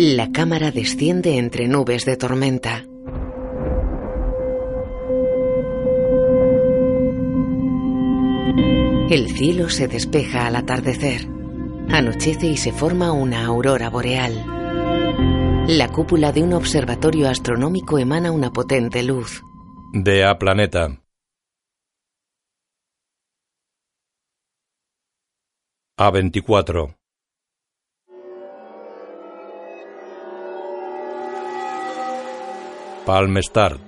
La cámara desciende entre nubes de tormenta. El cielo se despeja al atardecer. Anochece y se forma una aurora boreal. La cúpula de un observatorio astronómico emana una potente luz. De A Planeta. A24. Palmestar.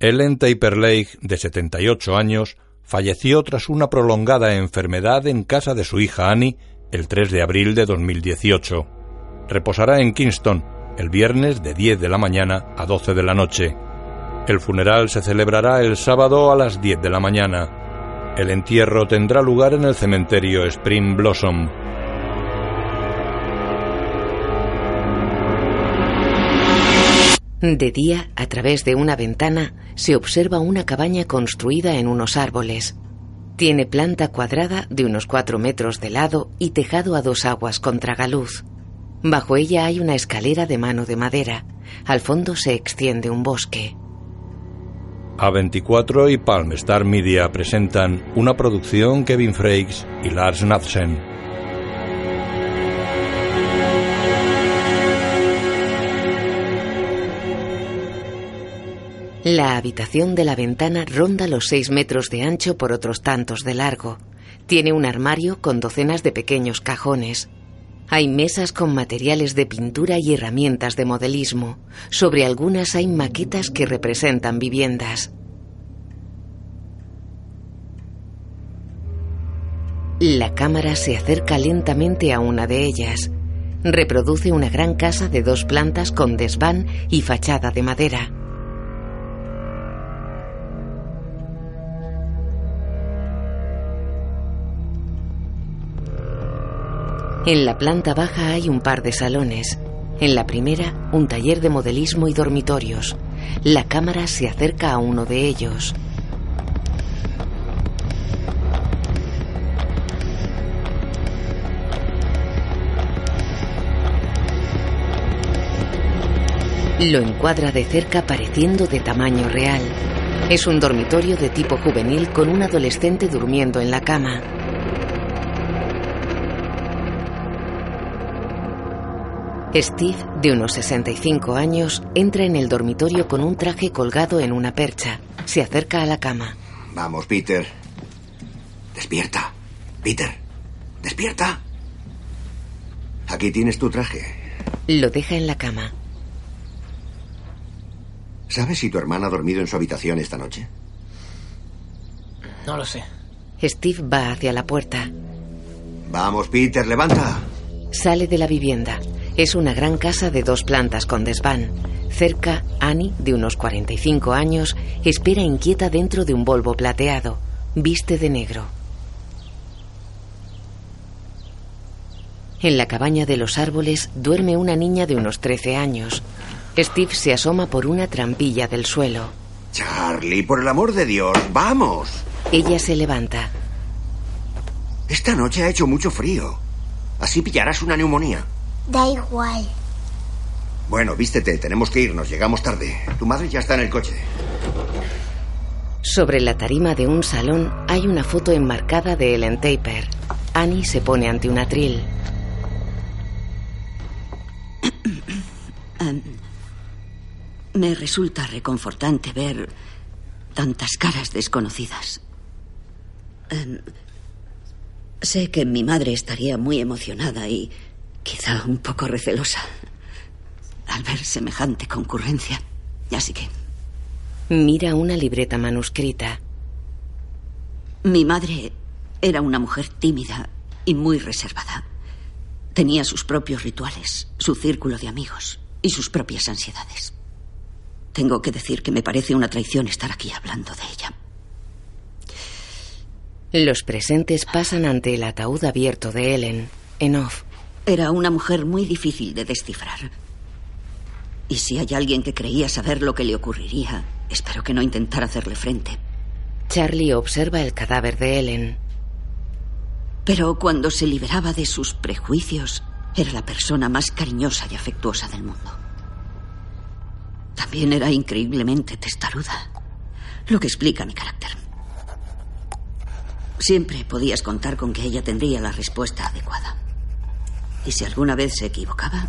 Ellen Taperlake, de 78 años, falleció tras una prolongada enfermedad en casa de su hija Annie el 3 de abril de 2018. Reposará en Kingston el viernes de 10 de la mañana a 12 de la noche. El funeral se celebrará el sábado a las 10 de la mañana. El entierro tendrá lugar en el cementerio Spring Blossom. De día, a través de una ventana, se observa una cabaña construida en unos árboles. Tiene planta cuadrada de unos cuatro metros de lado y tejado a dos aguas con tragaluz. Bajo ella hay una escalera de mano de madera. Al fondo se extiende un bosque. A24 y Palmstar Media presentan una producción Kevin Frakes y Lars Natsen. La habitación de la ventana ronda los seis metros de ancho por otros tantos de largo. Tiene un armario con docenas de pequeños cajones. Hay mesas con materiales de pintura y herramientas de modelismo. Sobre algunas hay maquetas que representan viviendas. La cámara se acerca lentamente a una de ellas. Reproduce una gran casa de dos plantas con desván y fachada de madera. En la planta baja hay un par de salones. En la primera, un taller de modelismo y dormitorios. La cámara se acerca a uno de ellos. Lo encuadra de cerca pareciendo de tamaño real. Es un dormitorio de tipo juvenil con un adolescente durmiendo en la cama. Steve, de unos 65 años, entra en el dormitorio con un traje colgado en una percha. Se acerca a la cama. Vamos, Peter. Despierta. Peter, despierta. Aquí tienes tu traje. Lo deja en la cama. ¿Sabes si tu hermana ha dormido en su habitación esta noche? No lo sé. Steve va hacia la puerta. Vamos, Peter, levanta. Sale de la vivienda. Es una gran casa de dos plantas con desván. Cerca, Annie, de unos 45 años, espera inquieta dentro de un Volvo plateado. Viste de negro. En la cabaña de los árboles duerme una niña de unos 13 años. Steve se asoma por una trampilla del suelo. Charlie, por el amor de Dios, vamos. Ella se levanta. Esta noche ha hecho mucho frío. Así pillarás una neumonía. Da igual. Bueno, vístete, tenemos que irnos, llegamos tarde. Tu madre ya está en el coche. Sobre la tarima de un salón hay una foto enmarcada de Ellen Taper. Annie se pone ante un atril. Em, me resulta reconfortante ver tantas caras desconocidas. Em, sé que mi madre estaría muy emocionada y quizá un poco recelosa al ver semejante concurrencia. Así que... Mira una libreta manuscrita. Mi madre era una mujer tímida y muy reservada. Tenía sus propios rituales, su círculo de amigos y sus propias ansiedades. Tengo que decir que me parece una traición estar aquí hablando de ella. Los presentes pasan ante el ataúd abierto de Ellen, en off. Era una mujer muy difícil de descifrar. Y si hay alguien que creía saber lo que le ocurriría, espero que no intentara hacerle frente. Charlie observa el cadáver de Ellen. Pero cuando se liberaba de sus prejuicios, era la persona más cariñosa y afectuosa del mundo. También era increíblemente testaruda, lo que explica mi carácter. Siempre podías contar con que ella tendría la respuesta adecuada. Y si alguna vez se equivocaba,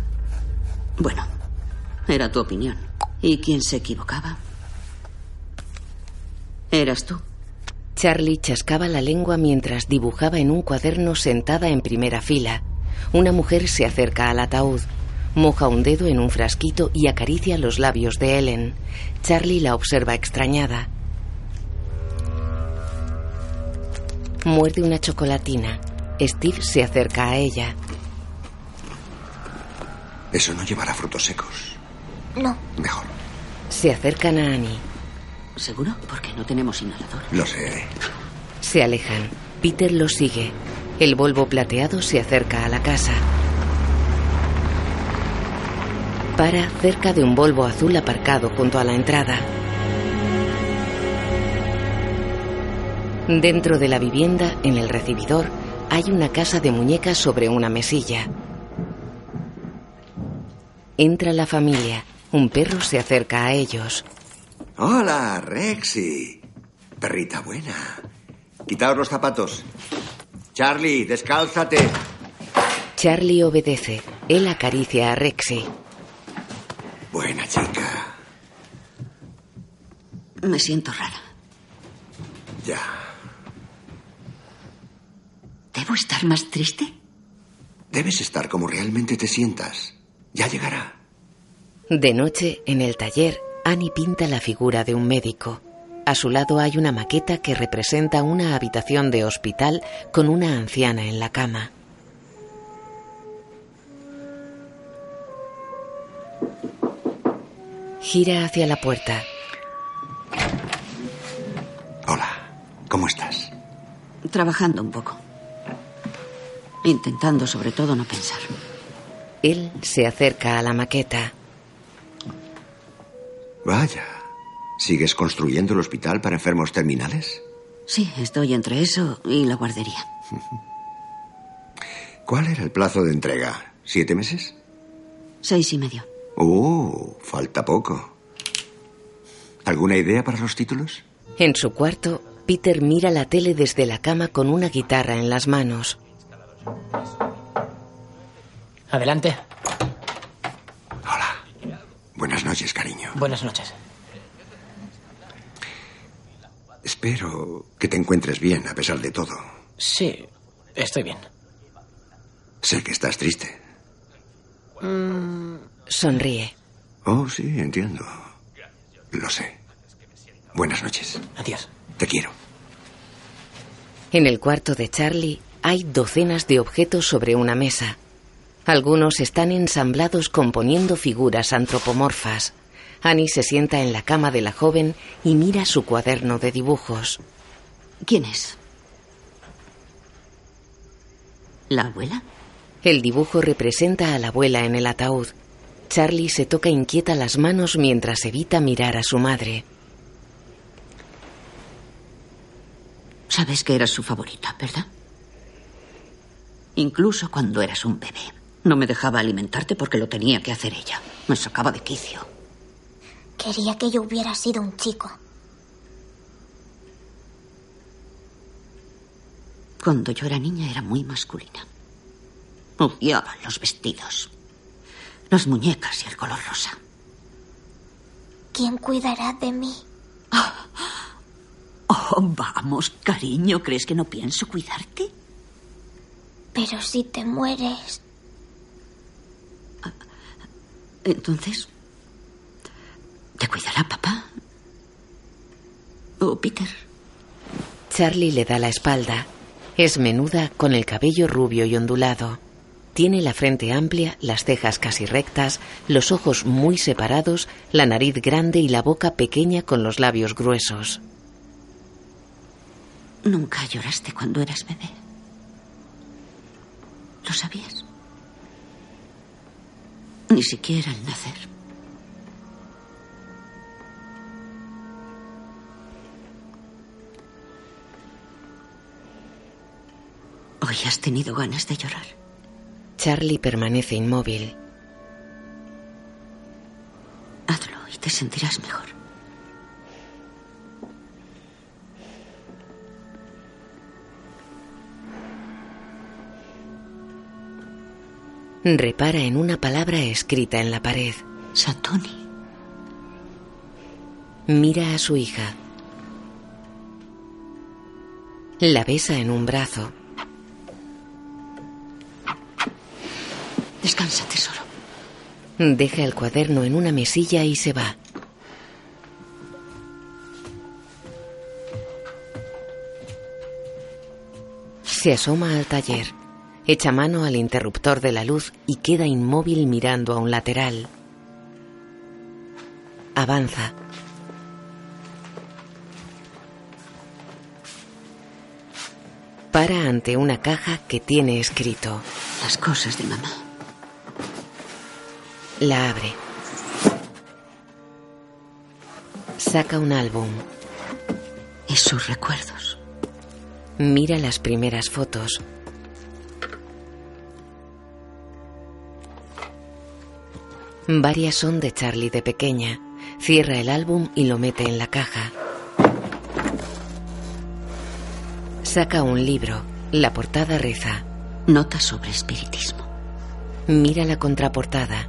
bueno, era tu opinión. ¿Y quién se equivocaba? Eras tú. Charlie chascaba la lengua mientras dibujaba en un cuaderno sentada en primera fila. Una mujer se acerca al ataúd, moja un dedo en un frasquito y acaricia los labios de Ellen. Charlie la observa extrañada. Muerde una chocolatina. Steve se acerca a ella. Eso no llevará frutos secos. No. Mejor. Se acercan a Annie. ¿Seguro? Porque no tenemos inhalador. Lo sé. Se alejan. Peter los sigue. El Volvo plateado se acerca a la casa. Para cerca de un Volvo azul aparcado junto a la entrada. Dentro de la vivienda, en el recibidor, hay una casa de muñecas sobre una mesilla. Entra la familia. Un perro se acerca a ellos. Hola, Rexy. Perrita buena. Quitaos los zapatos. Charlie, descálzate. Charlie obedece. Él acaricia a Rexy. Buena chica. Me siento rara. Ya. ¿Debo estar más triste? Debes estar como realmente te sientas. Ya llegará. De noche, en el taller, Annie pinta la figura de un médico. A su lado hay una maqueta que representa una habitación de hospital con una anciana en la cama. Gira hacia la puerta. Hola, ¿cómo estás? Trabajando un poco. Intentando sobre todo no pensar. Él se acerca a la maqueta. Vaya. ¿Sigues construyendo el hospital para enfermos terminales? Sí, estoy entre eso y la guardería. ¿Cuál era el plazo de entrega? ¿Siete meses? Seis y medio. Uh, falta poco. ¿Alguna idea para los títulos? En su cuarto, Peter mira la tele desde la cama con una guitarra en las manos. Adelante. Hola. Buenas noches, cariño. Buenas noches. Espero que te encuentres bien a pesar de todo. Sí, estoy bien. Sé que estás triste. Sonríe. Oh, sí, entiendo. Lo sé. Buenas noches. Adiós. Te quiero. En el cuarto de Charlie hay docenas de objetos sobre una mesa. Algunos están ensamblados componiendo figuras antropomorfas. Annie se sienta en la cama de la joven y mira su cuaderno de dibujos. ¿Quién es? ¿La abuela? El dibujo representa a la abuela en el ataúd. Charlie se toca inquieta las manos mientras evita mirar a su madre. Sabes que eras su favorita, ¿verdad? Incluso cuando eras un bebé. No me dejaba alimentarte porque lo tenía que hacer ella. Me sacaba de quicio. Quería que yo hubiera sido un chico. Cuando yo era niña era muy masculina. Odiaba los vestidos, las muñecas y el color rosa. ¿Quién cuidará de mí? Oh, vamos, cariño, ¿crees que no pienso cuidarte? Pero si te mueres, Entonces, ¿te cuidará papá? ¿O Peter? Charlie le da la espalda. Es menuda con el cabello rubio y ondulado. Tiene la frente amplia, las cejas casi rectas, los ojos muy separados, la nariz grande y la boca pequeña con los labios gruesos. Nunca lloraste cuando eras bebé. ¿Lo sabías? Ni siquiera al nacer. Hoy has tenido ganas de llorar. Charlie permanece inmóvil. Hazlo y te sentirás mejor. Repara en una palabra escrita en la pared. Satoni. Mira a su hija. La besa en un brazo. Descansa, tesoro. Deja el cuaderno en una mesilla y se va. Se asoma al taller, echa mano al interruptor de la luz y queda inmóvil mirando a un lateral. Avanza. Para ante una caja que tiene escrito. Las cosas de mamá. La abre. Saca un álbum. Y sus recuerdos. Mira las primeras fotos. Varias son de Charlie de pequeña. Cierra el álbum y lo mete en la caja. Saca un libro. La portada reza. Nota sobre espiritismo. Mira la contraportada.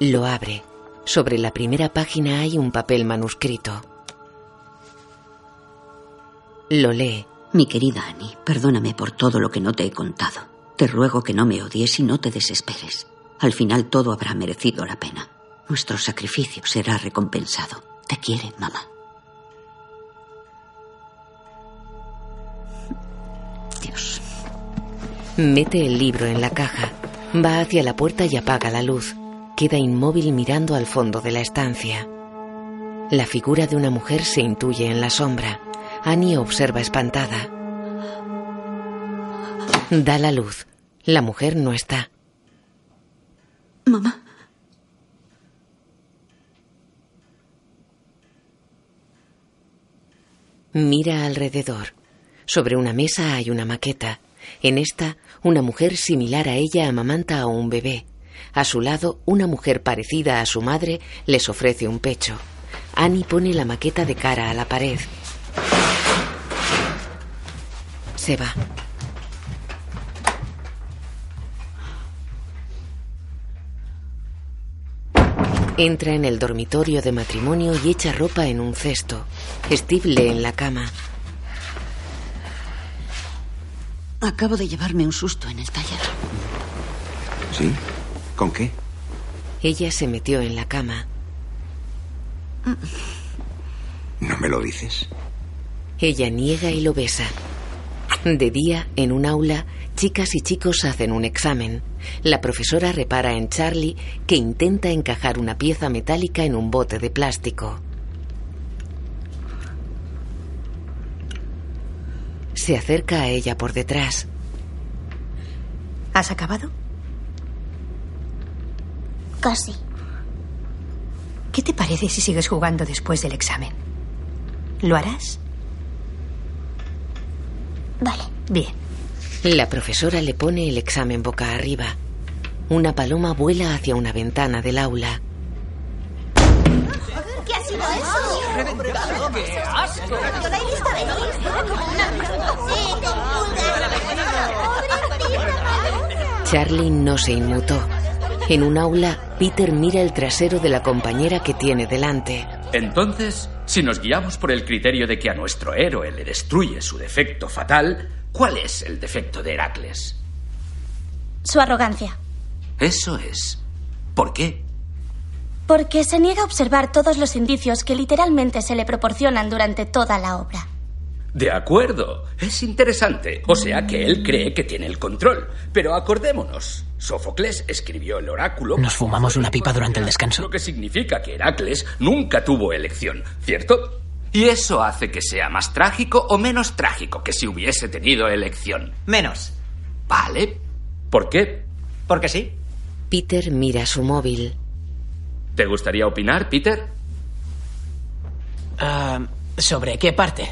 Lo abre. Sobre la primera página hay un papel manuscrito. Lo lee. Mi querida Annie, perdóname por todo lo que no te he contado. Te ruego que no me odies y no te desesperes. Al final todo habrá merecido la pena. Nuestro sacrificio será recompensado. Te quiere, mamá. Dios. Mete el libro en la caja. Va hacia la puerta y apaga la luz. Queda inmóvil mirando al fondo de la estancia. La figura de una mujer se intuye en la sombra. Annie observa espantada. Da la luz. La mujer no está. Mamá. Mira alrededor. Sobre una mesa hay una maqueta. En esta, una mujer similar a ella amamanta a un bebé. A su lado, una mujer parecida a su madre les ofrece un pecho. Annie pone la maqueta de cara a la pared. Se va. Entra en el dormitorio de matrimonio y echa ropa en un cesto. Steve lee en la cama. Acabo de llevarme un susto en el taller. ¿Sí? ¿Con qué? Ella se metió en la cama. ¿No me lo dices? Ella niega y lo besa. De día, en un aula, chicas y chicos hacen un examen. La profesora repara en Charlie que intenta encajar una pieza metálica en un bote de plástico. Se acerca a ella por detrás. ¿Has acabado? Casi. ¿Qué te parece si sigues jugando después del examen? ¿Lo harás? Vale. Bien. La profesora le pone el examen boca arriba. Una paloma vuela hacia una ventana del aula. ¿Qué ha sido eso? ¡Qué asco! Sí, con Charlie no se inmutó. En un aula, Peter mira el trasero de la compañera que tiene delante. Entonces, si nos guiamos por el criterio de que a nuestro héroe le destruye su defecto fatal, ¿cuál es el defecto de Heracles? Su arrogancia. Eso es. ¿Por qué? Porque se niega a observar todos los indicios que literalmente se le proporcionan durante toda la obra. De acuerdo, es interesante. O sea que él cree que tiene el control. Pero acordémonos, Sófocles escribió el oráculo. Nos fumamos una pipa durante el descanso. Lo que significa que Heracles nunca tuvo elección, ¿cierto? Y eso hace que sea más trágico o menos trágico que si hubiese tenido elección. Menos. Vale. ¿Por qué? Porque sí. Peter mira su móvil. ¿Te gustaría opinar, Peter? Ah, ¿Sobre qué parte?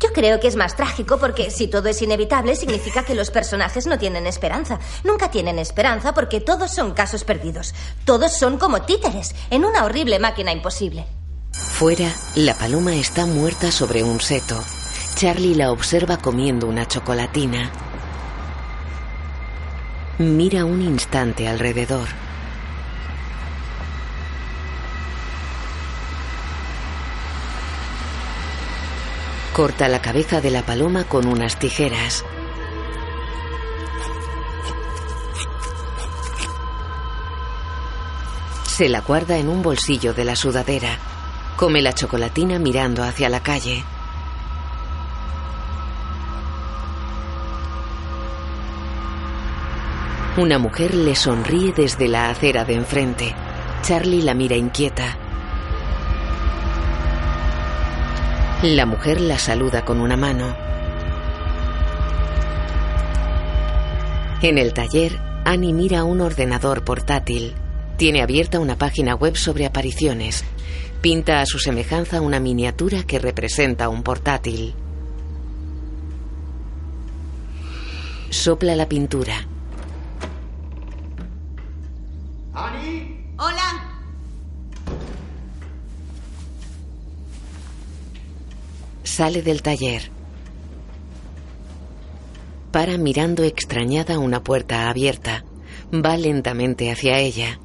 Yo creo que es más trágico porque si todo es inevitable significa que los personajes no tienen esperanza. Nunca tienen esperanza porque todos son casos perdidos. Todos son como títeres en una horrible máquina imposible. Fuera, la paloma está muerta sobre un seto. Charlie la observa comiendo una chocolatina. Mira un instante alrededor. Corta la cabeza de la paloma con unas tijeras. Se la guarda en un bolsillo de la sudadera. Come la chocolatina mirando hacia la calle. Una mujer le sonríe desde la acera de enfrente. Charlie la mira inquieta. La mujer la saluda con una mano. En el taller, Annie mira un ordenador portátil. Tiene abierta una página web sobre apariciones. Pinta a su semejanza una miniatura que representa un portátil. Sopla la pintura. ¡Ani! ¡Hola! Sale del taller. Para mirando extrañada una puerta abierta. Va lentamente hacia ella.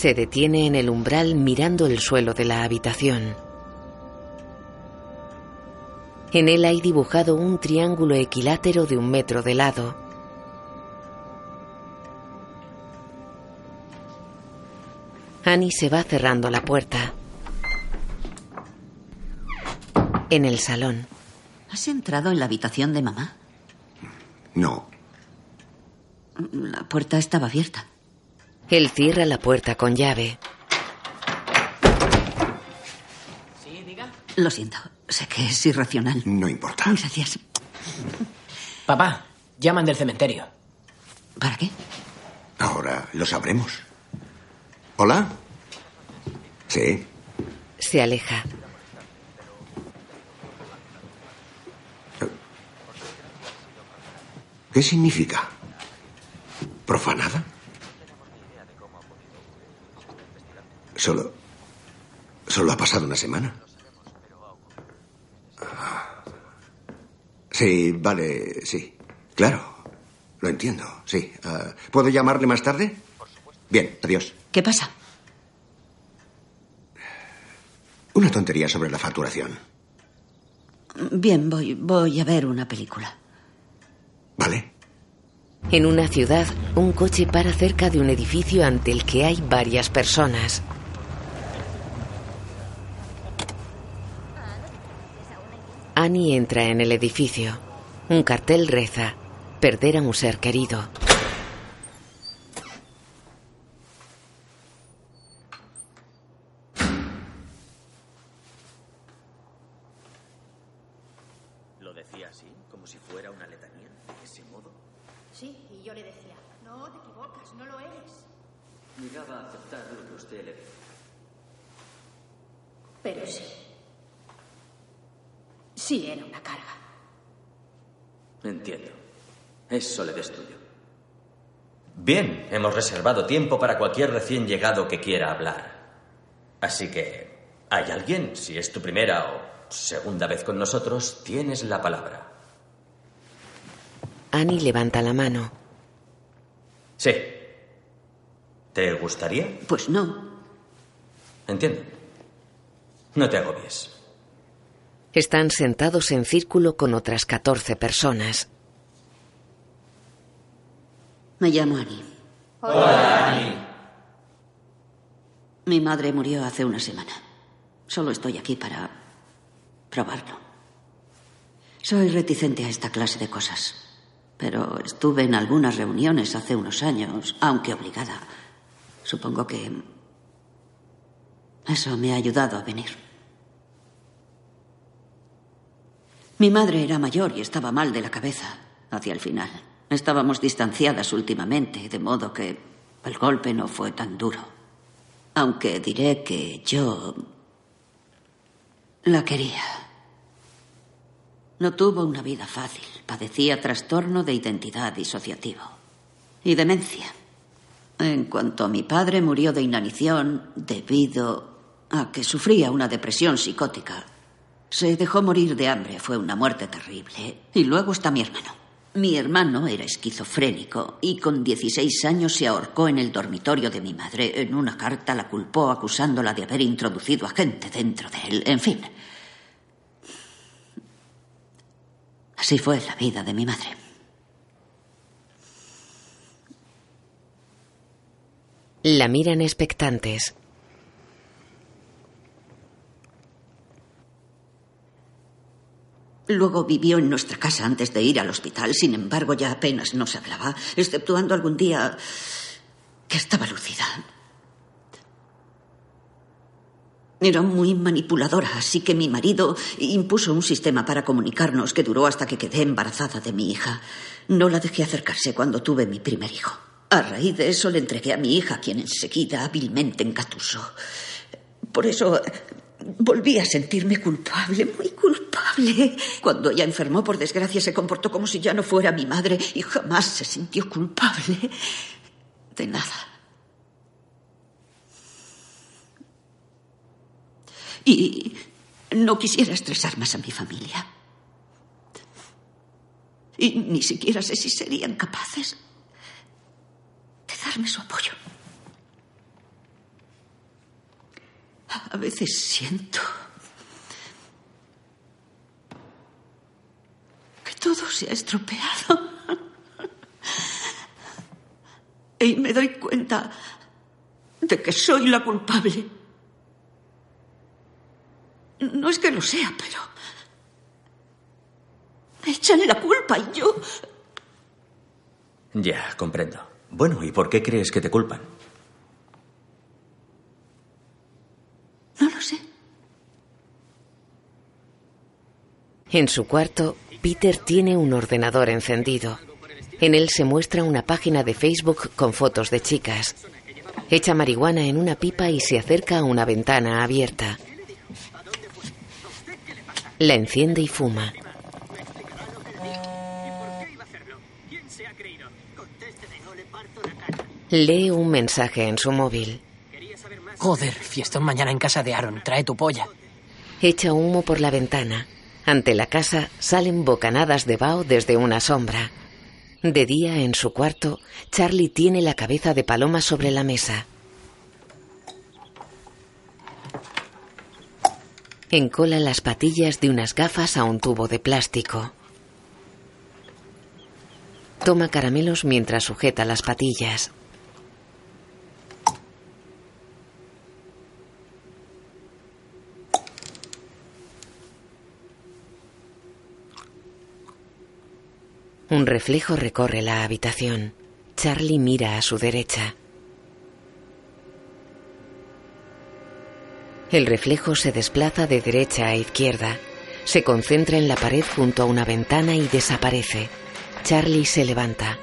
Se detiene en el umbral mirando el suelo de la habitación. En él hay dibujado un triángulo equilátero de un metro de lado. Annie se va cerrando la puerta. En el salón. ¿Has entrado en la habitación de mamá? No. La puerta estaba abierta. Él cierra la puerta con llave. Sí, diga. Lo siento. Sé que es irracional. No importa. Gracias. Papá, llaman del cementerio. ¿Para qué? Ahora lo sabremos. ¿Hola? Sí. Se aleja. ¿Qué significa? ¿Profanada? Solo. Solo ha pasado una semana. Ah. Sí, vale, sí. Claro. Lo entiendo, sí. Ah, ¿Puedo llamarle más tarde? Bien, adiós. ¿Qué pasa? Una tontería sobre la facturación. Bien, voy, voy a ver una película. ¿Vale? En una ciudad, un coche para cerca de un edificio ante el que hay varias personas. Annie entra en el edificio. Un cartel reza: Perder a un ser querido. ¿Lo decía así? ¿Como si fuera una letanía? ¿De ese modo? Sí, y yo le decía, no te equivocas, no lo eres. Llegaba a aceptar lo que usted le dijo. Pero sí. Sí, era una carga. Entiendo. Eso le destruyó. Bien, hemos reservado tiempo para cualquier recién llegado que quiera hablar. Así que, ¿hay alguien? Si es tu primera o segunda vez con nosotros, tienes la palabra. Annie levanta la mano. Sí. ¿Te gustaría? Pues no. Entiendo. No te agobies. Están sentados en círculo con otras 14 personas. Me llamo Annie. Hola, Annie. Mi madre murió hace una semana. Solo estoy aquí para probarlo. Soy reticente a esta clase de cosas. Pero estuve en algunas reuniones hace unos años, aunque obligada. Supongo que eso me ha ayudado a venir. Mi madre era mayor y estaba mal de la cabeza hacia el final. Estábamos distanciadas últimamente, de modo que el golpe no fue tan duro. Aunque diré que yo la quería. No tuvo una vida fácil. Padecía trastorno de identidad disociativo y demencia. En cuanto a mi padre, murió de inanición debido a que sufría una depresión psicótica. Se dejó morir de hambre, fue una muerte terrible. Y luego está mi hermano. Mi hermano era esquizofrénico y con 16 años se ahorcó en el dormitorio de mi madre. En una carta la culpó acusándola de haber introducido a gente dentro de él. En fin. Así fue la vida de mi madre. La miran expectantes. Luego vivió en nuestra casa antes de ir al hospital. Sin embargo, ya apenas nos hablaba, exceptuando algún día que estaba lucida. Era muy manipuladora, así que mi marido impuso un sistema para comunicarnos que duró hasta que quedé embarazada de mi hija. No la dejé acercarse cuando tuve mi primer hijo. A raíz de eso le entregué a mi hija, quien enseguida hábilmente encatusó. Por eso volví a sentirme culpable, muy culpable. Cuando ella enfermó, por desgracia, se comportó como si ya no fuera mi madre y jamás se sintió culpable de nada. Y no quisiera estresar más a mi familia. Y ni siquiera sé si serían capaces de darme su apoyo. A veces siento que todo se ha estropeado. Y me doy cuenta de que soy la culpable. No es que lo sea, pero... Me echan la culpa y yo... Ya, comprendo. Bueno, ¿y por qué crees que te culpan? No lo sé. En su cuarto, Peter tiene un ordenador encendido. En él se muestra una página de Facebook con fotos de chicas. Echa marihuana en una pipa y se acerca a una ventana abierta. La enciende y fuma. Lee un mensaje en su móvil. Joder, fiestón mañana en casa de Aaron. Trae tu polla. Echa humo por la ventana. Ante la casa salen bocanadas de vaho desde una sombra. De día, en su cuarto, Charlie tiene la cabeza de paloma sobre la mesa. Encola las patillas de unas gafas a un tubo de plástico. Toma caramelos mientras sujeta las patillas. Un reflejo recorre la habitación. Charlie mira a su derecha. El reflejo se desplaza de derecha a izquierda. Se concentra en la pared junto a una ventana y desaparece. Charlie se levanta.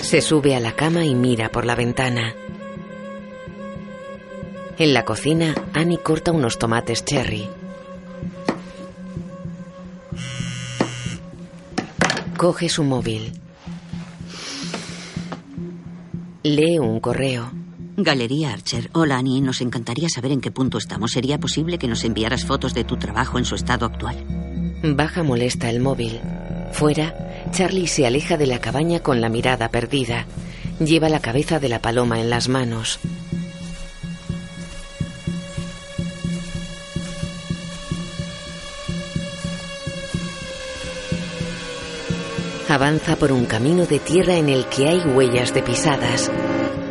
Se sube a la cama y mira por la ventana. En la cocina, Annie corta unos tomates cherry. Coge su móvil. Lee un correo. Galería Archer. Hola, Annie. Nos encantaría saber en qué punto estamos. ¿Sería posible que nos enviaras fotos de tu trabajo en su estado actual? Baja molesta el móvil. Fuera, Charlie se aleja de la cabaña con la mirada perdida. Lleva la cabeza de la paloma en las manos. Avanza por un camino de tierra en el que hay huellas de pisadas.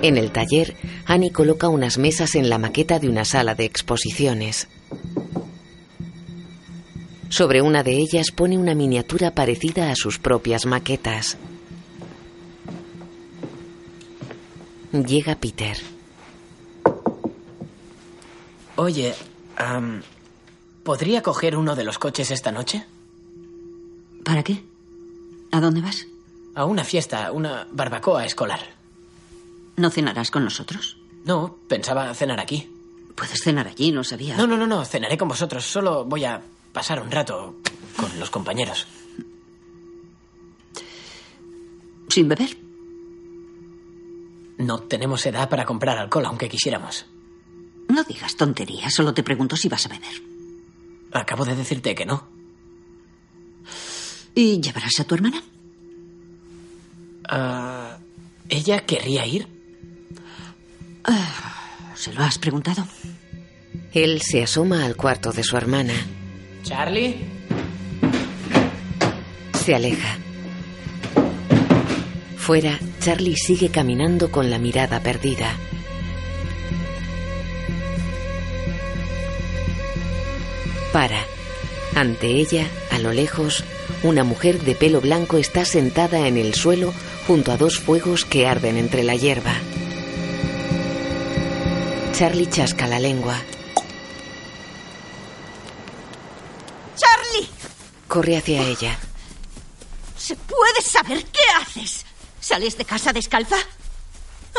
En el taller, Annie coloca unas mesas en la maqueta de una sala de exposiciones. Sobre una de ellas pone una miniatura parecida a sus propias maquetas. Llega Peter. Oye, am, ¿podría coger uno de los coches esta noche? ¿Para qué? ¿A dónde vas? A una fiesta, una barbacoa escolar. ¿No cenarás con nosotros? No, pensaba cenar aquí. Puedes cenar allí, no sabía. No, no, no, no, cenaré con vosotros. Solo voy a pasar un rato con los compañeros. ¿Sin beber? No tenemos edad para comprar alcohol, aunque quisiéramos. No digas tonterías, solo te pregunto si vas a beber. Acabo de decirte que no. ¿Y llevarás a tu hermana? Ah, ¿Ella querría ir? Ah, ¿Se lo has preguntado? Él se asoma al cuarto de su hermana. ¿Charlie? Se aleja. Fuera, Charlie sigue caminando con la mirada perdida. Para. Ante ella, a lo lejos, una mujer de pelo blanco está sentada en el suelo junto a dos fuegos que arden entre la hierba. Charlie chasca la lengua. ¡Charlie! Corre hacia ella. ¿Se puede saber qué haces? ¿Sales de casa descalza?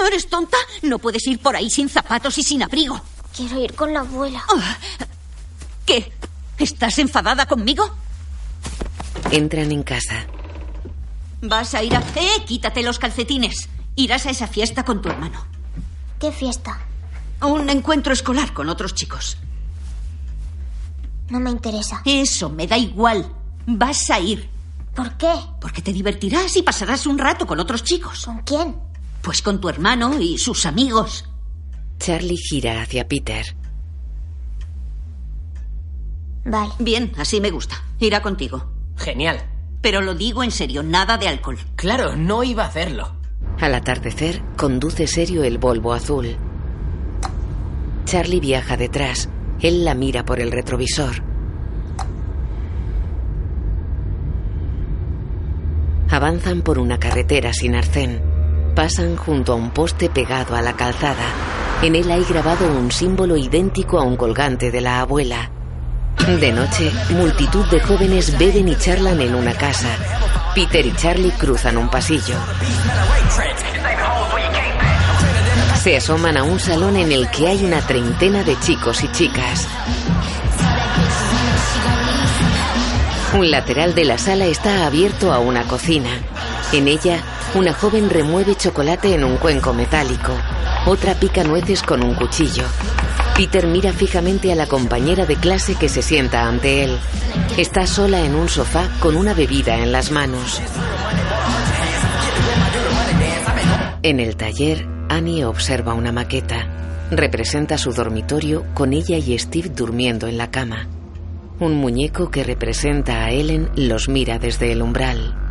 ¿Eres tonta? No puedes ir por ahí sin zapatos y sin abrigo. Quiero ir con la abuela. Ah, ¿Qué? ¿Estás enfadada conmigo? Entran en casa. Vas a ir a... ¡Eh! Quítate los calcetines. Irás a esa fiesta con tu hermano. ¿Qué fiesta? Un encuentro escolar con otros chicos. No me interesa. Eso me da igual. Vas a ir. ¿Por qué? Porque te divertirás y pasarás un rato con otros chicos. ¿Con quién? Pues con tu hermano y sus amigos. Charlie gira hacia Peter. Vale. Bien, así me gusta. Irá contigo. Genial. Pero lo digo en serio, nada de alcohol. Claro, no iba a hacerlo. Al atardecer, conduce serio el Volvo azul. Charlie viaja detrás. Él la mira por el retrovisor. Avanzan por una carretera sin arcén. Pasan junto a un poste pegado a la calzada. En él hay grabado un símbolo idéntico a un colgante de la abuela. De noche, multitud de jóvenes beben y charlan en una casa. Peter y Charlie cruzan un pasillo. Se asoman a un salón en el que hay una treintena de chicos y chicas. Un lateral de la sala está abierto a una cocina. En ella, una joven remueve chocolate en un cuenco metálico. Otra pica nueces con un cuchillo. Peter mira fijamente a la compañera de clase que se sienta ante él. Está sola en un sofá con una bebida en las manos. En el taller, Annie observa una maqueta. Representa su dormitorio con ella y Steve durmiendo en la cama. Un muñeco que representa a Ellen los mira desde el umbral.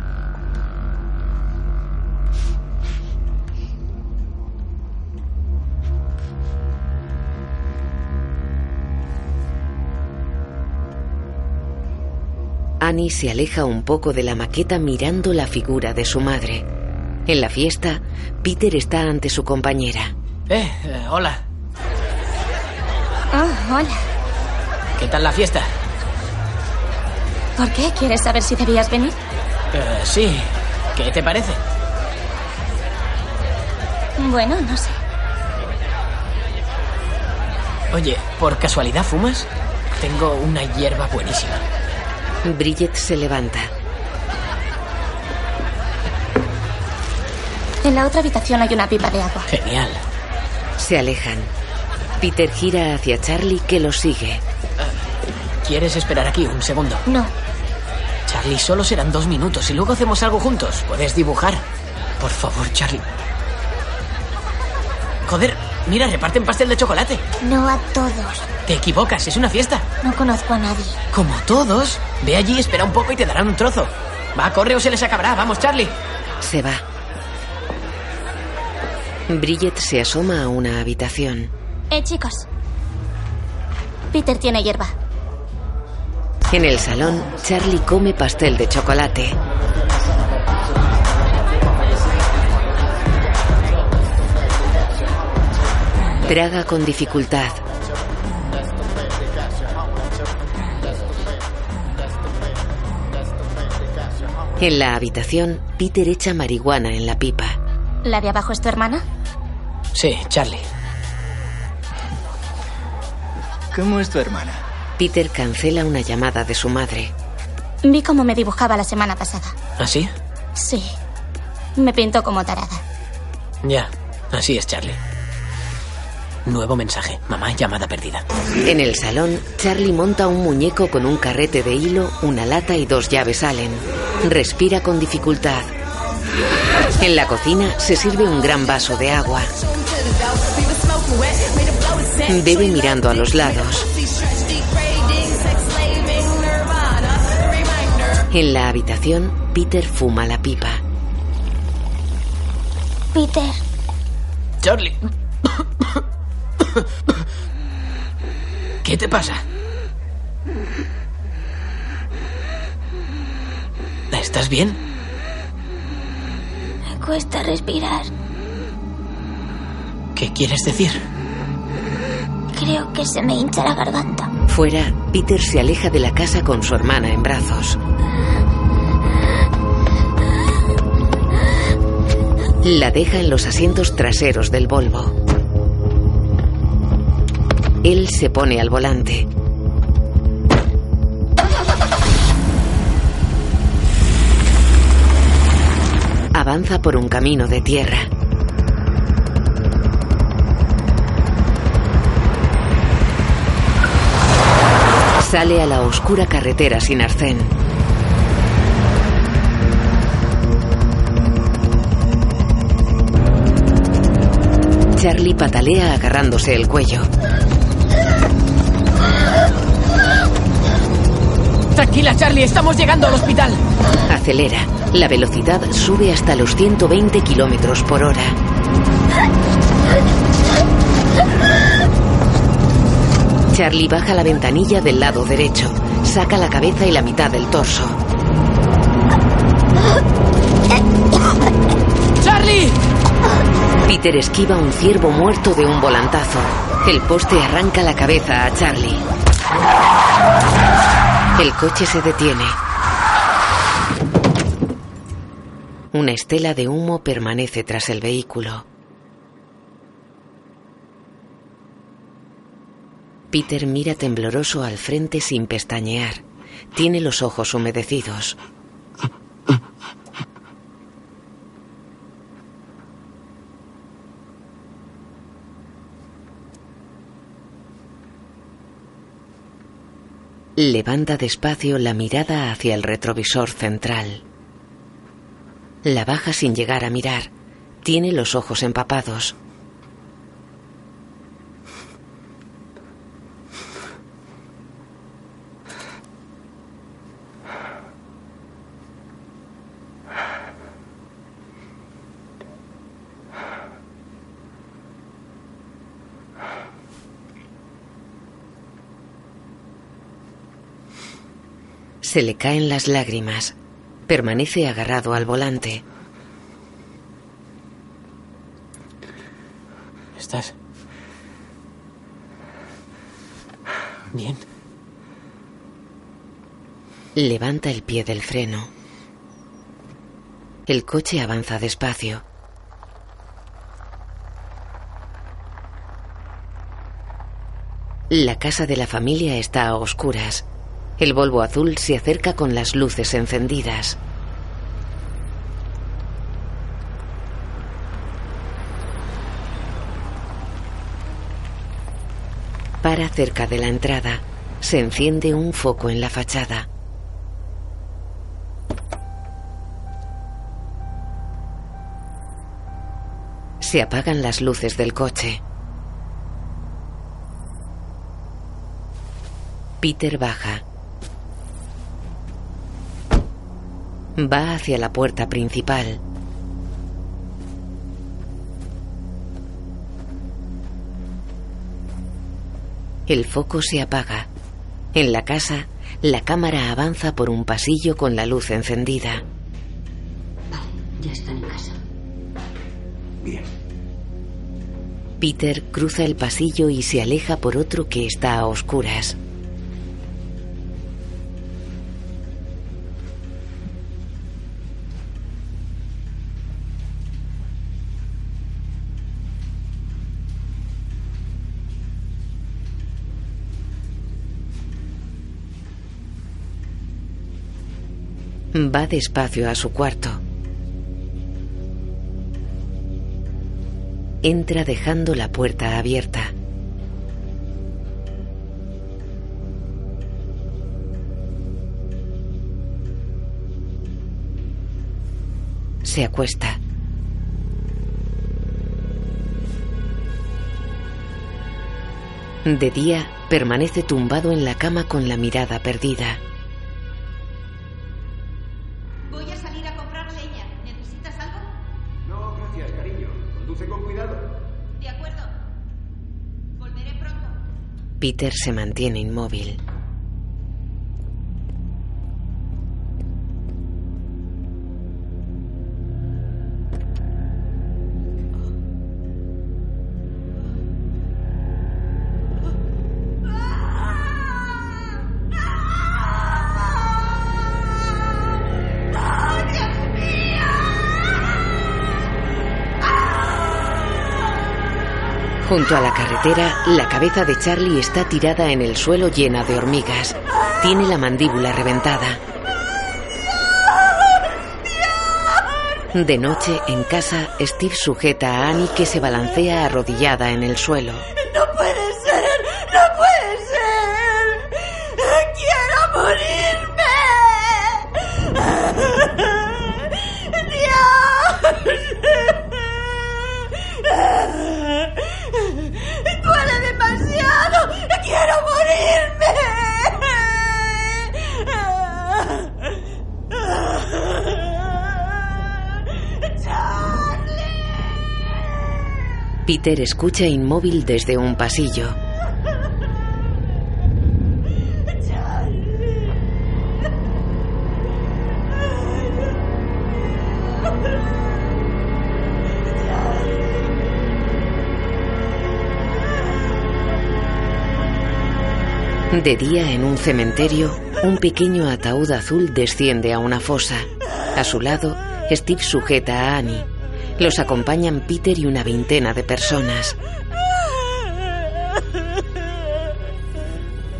Annie se aleja un poco de la maqueta mirando la figura de su madre. En la fiesta, Peter está ante su compañera. Eh, eh, hola. Oh, hola. ¿Qué tal la fiesta? ¿Por qué? ¿Quieres saber si debías venir? Eh, sí. ¿Qué te parece? Bueno, no sé. Oye, ¿por casualidad fumas? Tengo una hierba buenísima. Bridget se levanta. En la otra habitación hay una pipa de agua. Genial. Se alejan. Peter gira hacia Charlie que lo sigue. ¿Quieres esperar aquí un segundo? No. Charlie, solo serán dos minutos y luego hacemos algo juntos. ¿Puedes dibujar? Por favor, Charlie. Joder, mira, reparten pastel de chocolate. No a todos. Te equivocas, es una fiesta. No conozco a nadie. Como todos. Ve allí, espera un poco y te darán un trozo. Va, corre o se les acabará. Vamos, Charlie. Se va. Bridget se asoma a una habitación. Eh, chicos. Peter tiene hierba. En el salón, Charlie come pastel de chocolate. Traga con dificultad. En la habitación, Peter echa marihuana en la pipa. ¿La de abajo es tu hermana? Sí, Charlie. ¿Cómo es tu hermana? Peter cancela una llamada de su madre. Vi cómo me dibujaba la semana pasada. ¿Así? Sí. Me pintó como tarada. Ya, así es, Charlie. Nuevo mensaje. Mamá, llamada perdida. En el salón, Charlie monta un muñeco con un carrete de hilo, una lata y dos llaves Allen. Respira con dificultad. En la cocina se sirve un gran vaso de agua. Bebe mirando a los lados. En la habitación, Peter fuma la pipa. Peter, Charlie. ¿Qué te pasa? ¿Estás bien? me cuesta respirar. ¿Qué quieres decir? Creo que se me hincha la garganta. Fuera, Peter se aleja de la casa con su hermana en brazos. La deja en los asientos traseros del Volvo. Él se pone al volante. Avanza por un camino de tierra. Sale a la oscura carretera sin arcén. Charlie patalea agarrándose el cuello. Tranquila, Charlie, estamos llegando al hospital. Acelera. La velocidad sube hasta los 120 kilómetros por hora. Charlie baja la ventanilla del lado derecho. Saca la cabeza y la mitad del torso. ¡Charlie! Peter esquiva un ciervo muerto de un volantazo. El poste arranca la cabeza a Charlie. El coche se detiene. Una estela de humo permanece tras el vehículo. Peter mira tembloroso al frente sin pestañear. Tiene los ojos humedecidos. Levanta despacio la mirada hacia el retrovisor central. La baja sin llegar a mirar. Tiene los ojos empapados. Se le caen las lágrimas. Permanece agarrado al volante. ¿Estás? Bien. Levanta el pie del freno. El coche avanza despacio. La casa de la familia está a oscuras. El Volvo azul se acerca con las luces encendidas. Para cerca de la entrada. Se enciende un foco en la fachada. Se apagan las luces del coche. Peter baja. Va hacia la puerta principal. El foco se apaga. En la casa, la cámara avanza por un pasillo con la luz encendida. Ya están en casa. Bien. Peter cruza el pasillo y se aleja por otro que está a oscuras. Va despacio a su cuarto. Entra dejando la puerta abierta. Se acuesta. De día, permanece tumbado en la cama con la mirada perdida. Peter se mantiene inmóvil. A la carretera, la cabeza de Charlie está tirada en el suelo llena de hormigas. Tiene la mandíbula reventada. De noche, en casa, Steve sujeta a Annie que se balancea arrodillada en el suelo. Peter escucha inmóvil desde un pasillo. De día, en un cementerio, un pequeño ataúd azul desciende a una fosa. A su lado, Steve sujeta a Annie. Los acompañan Peter y una veintena de personas.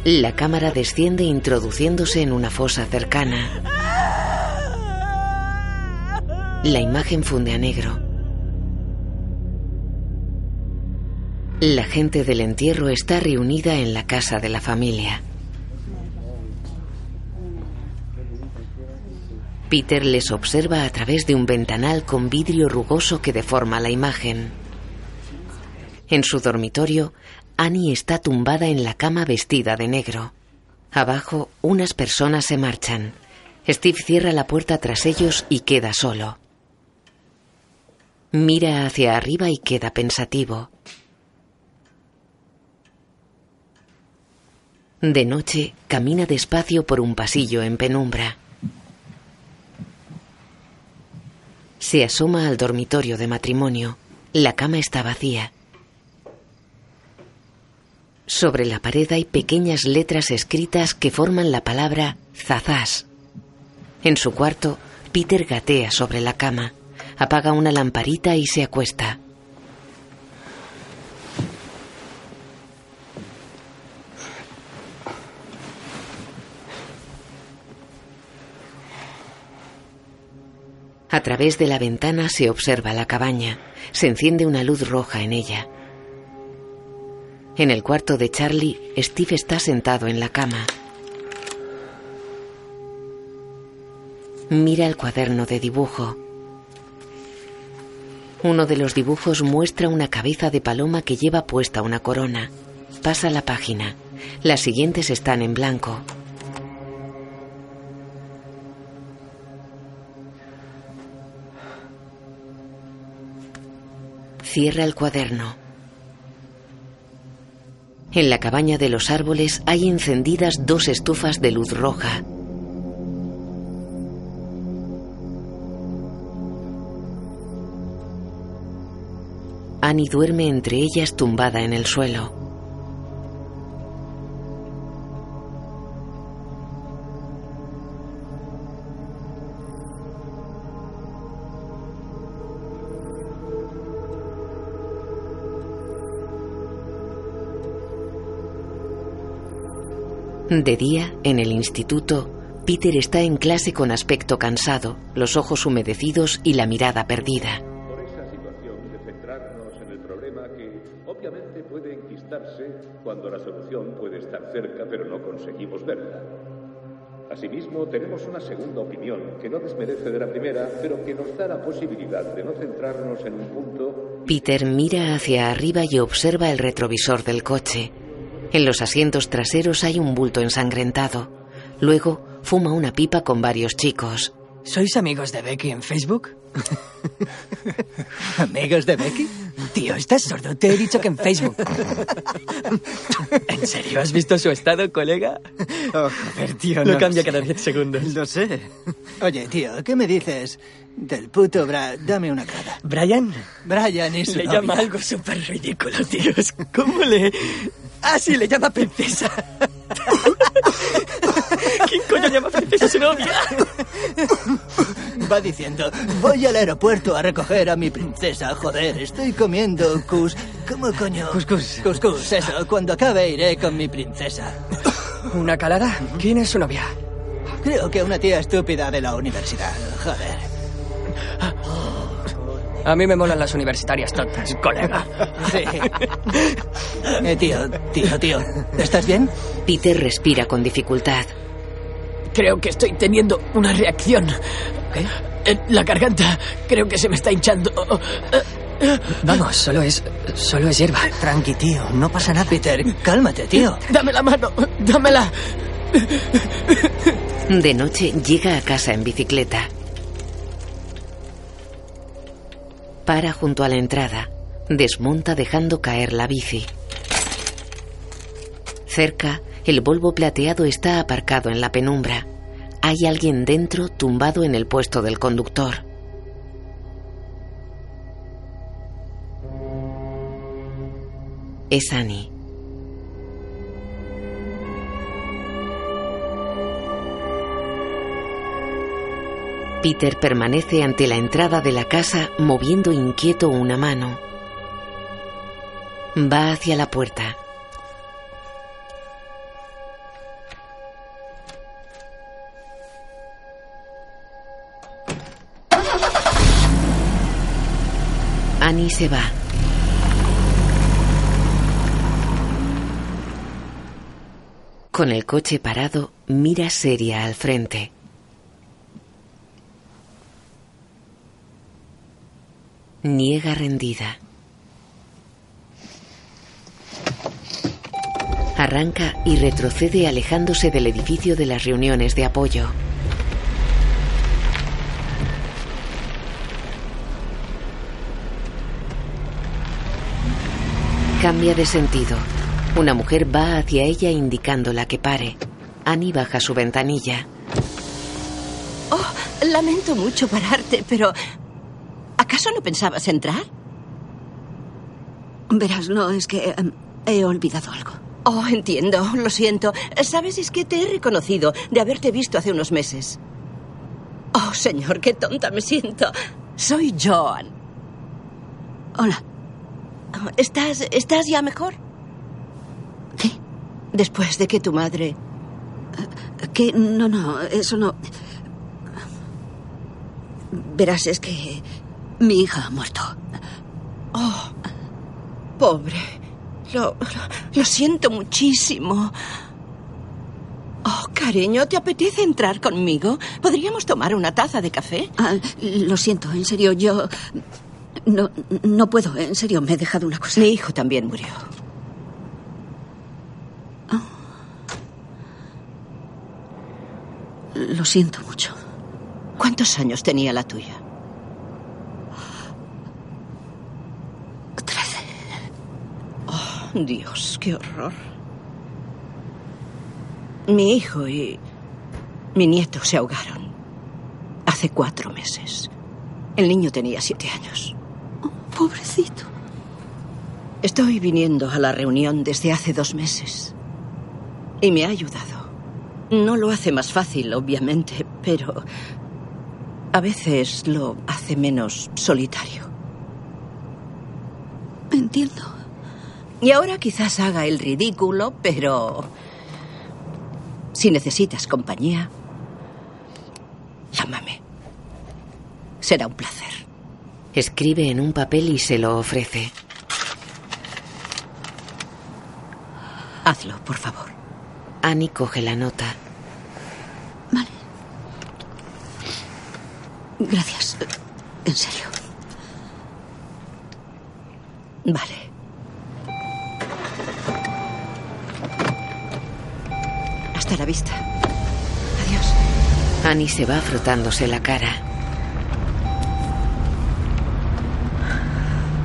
La cámara desciende introduciéndose en una fosa cercana. La imagen funde a negro. La gente del entierro está reunida en la casa de la familia. Peter les observa a través de un ventanal con vidrio rugoso que deforma la imagen. En su dormitorio, Annie está tumbada en la cama vestida de negro. Abajo, unas personas se marchan. Steve cierra la puerta tras ellos y queda solo. Mira hacia arriba y queda pensativo. De noche, camina despacio por un pasillo en penumbra. Se asoma al dormitorio de matrimonio. La cama está vacía. Sobre la pared hay pequeñas letras escritas que forman la palabra Zazás. En su cuarto, Peter gatea sobre la cama. Apaga una lamparita y se acuesta. A través de la ventana se observa la cabaña. Se enciende una luz roja en ella. En el cuarto de Charlie, Steve está sentado en la cama. Mira el cuaderno de dibujo. Uno de los dibujos muestra una cabeza de paloma que lleva puesta una corona. Pasa la página. Las siguientes están en blanco. Cierra el cuaderno. En la cabaña de los árboles hay encendidas dos estufas de luz roja. Annie duerme entre ellas tumbada en el suelo. De día, en el instituto, Peter está en clase con aspecto cansado, los ojos humedecidos y la mirada perdida. Por esa situación de centrarnos en el problema que obviamente puede enquistarse cuando la solución puede estar cerca pero no conseguimos verla. Asimismo, tenemos una segunda opinión que no desmerece de la primera, pero que nos da la posibilidad de no centrarnos en un punto Peter mira hacia arriba y observa el retrovisor del coche. En los asientos traseros hay un bulto ensangrentado. Luego fuma una pipa con varios chicos. ¿Sois amigos de Becky en Facebook? ¿Amigos de Becky? Tío, ¿estás sordo? Te he dicho que en Facebook. ¿En serio? ¿Has visto su estado, colega? Oh, joder, tío, No no cambia cada 10 segundos. Lo sé. Oye, tío, ¿qué me dices del puto Bra... Dame una cara. ¿Brian? Brian y su Le novia. llama algo súper ridículo, tíos. ¿Cómo le...? Ah, sí, le llama princesa. ¿Quién coño llama princesa a su novia? Va diciendo, voy al aeropuerto a recoger a mi princesa. Joder, estoy comiendo cus... ¿Cómo coño? Cuscús. Cuscús, eso. Cuando acabe iré con mi princesa. ¿Una calada? ¿Quién es su novia? Creo que una tía estúpida de la universidad. Joder. A mí me molan las universitarias tontas, colega. Sí. Eh, tío, tío, tío. ¿Estás bien? Peter respira con dificultad. Creo que estoy teniendo una reacción. ¿Qué? En la garganta. Creo que se me está hinchando. Vamos, solo es. solo es hierba. Tranqui, tío. No pasa nada. Peter, cálmate, tío. Dame la mano, dámela. De noche llega a casa en bicicleta. Para junto a la entrada. Desmonta dejando caer la bici. Cerca, el Volvo plateado está aparcado en la penumbra. Hay alguien dentro tumbado en el puesto del conductor. Es Annie. Peter permanece ante la entrada de la casa moviendo inquieto una mano. Va hacia la puerta. Annie se va. Con el coche parado, mira seria al frente. Niega rendida. Arranca y retrocede alejándose del edificio de las reuniones de apoyo. Cambia de sentido. Una mujer va hacia ella indicándola que pare. Annie baja su ventanilla. Oh, lamento mucho pararte, pero... ¿Acaso no pensabas entrar? Verás, no, es que em, he olvidado algo. Oh, entiendo, lo siento. Sabes, es que te he reconocido de haberte visto hace unos meses. Oh, señor, qué tonta me siento. Soy Joan. Hola. ¿Estás, ¿Estás ya mejor? ¿Qué? Después de que tu madre... ¿Qué? No, no, eso no... Verás, es que mi hija ha muerto. Oh, pobre. Lo, lo siento muchísimo. Oh, cariño, ¿te apetece entrar conmigo? ¿Podríamos tomar una taza de café? Ah, lo siento, en serio, yo... No, no puedo, en serio, me he dejado una cosa. Mi hijo también murió. Lo siento mucho. ¿Cuántos años tenía la tuya? Trece. Oh, Dios, qué horror. Mi hijo y mi nieto se ahogaron hace cuatro meses. El niño tenía siete años. pobrecito. Estoy viniendo a la reunión desde hace dos meses. Y me ha ayudado. No lo hace más fácil, obviamente, pero a veces lo hace menos solitario. Entiendo. Y ahora quizás haga el ridículo, pero si necesitas compañía, Llámame. Será un placer. Escribe en un papel y se lo ofrece. Hazlo, por favor. Annie coge la nota. Gracias. En serio. Vale. Hasta la vista. Adiós. Annie se va frotándose la cara.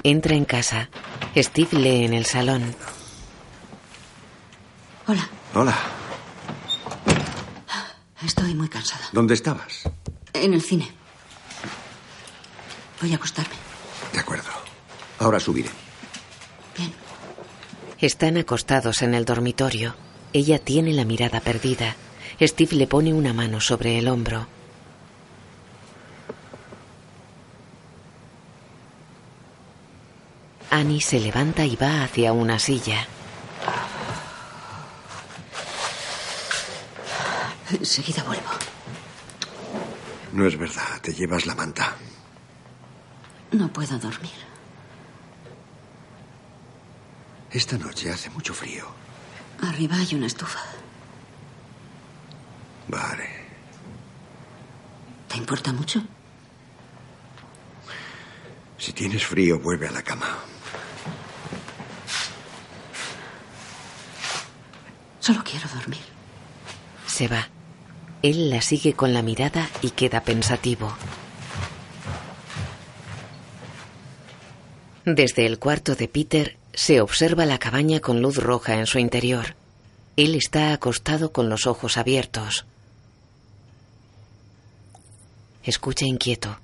Entra en casa. Steve lee en el salón. Hola. Hola. Estoy muy cansada. ¿Dónde estabas? En el cine. Voy a acostarme. De acuerdo. Ahora subiré. Están acostados en el dormitorio. Ella tiene la mirada perdida. Steve le pone una mano sobre el hombro. Annie se levanta y va hacia una silla. Enseguida vuelvo. No es verdad. Te llevas la manta. No puedo dormir. Esta noche hace mucho frío. Arriba hay una estufa. Vale. ¿Te importa mucho? Si tienes frío, vuelve a la cama. Solo quiero dormir. Se va. Él la sigue con la mirada y queda pensativo. Desde el cuarto de Peter se observa la cabaña con luz roja en su interior. Él está acostado con los ojos abiertos. Escucha inquieto.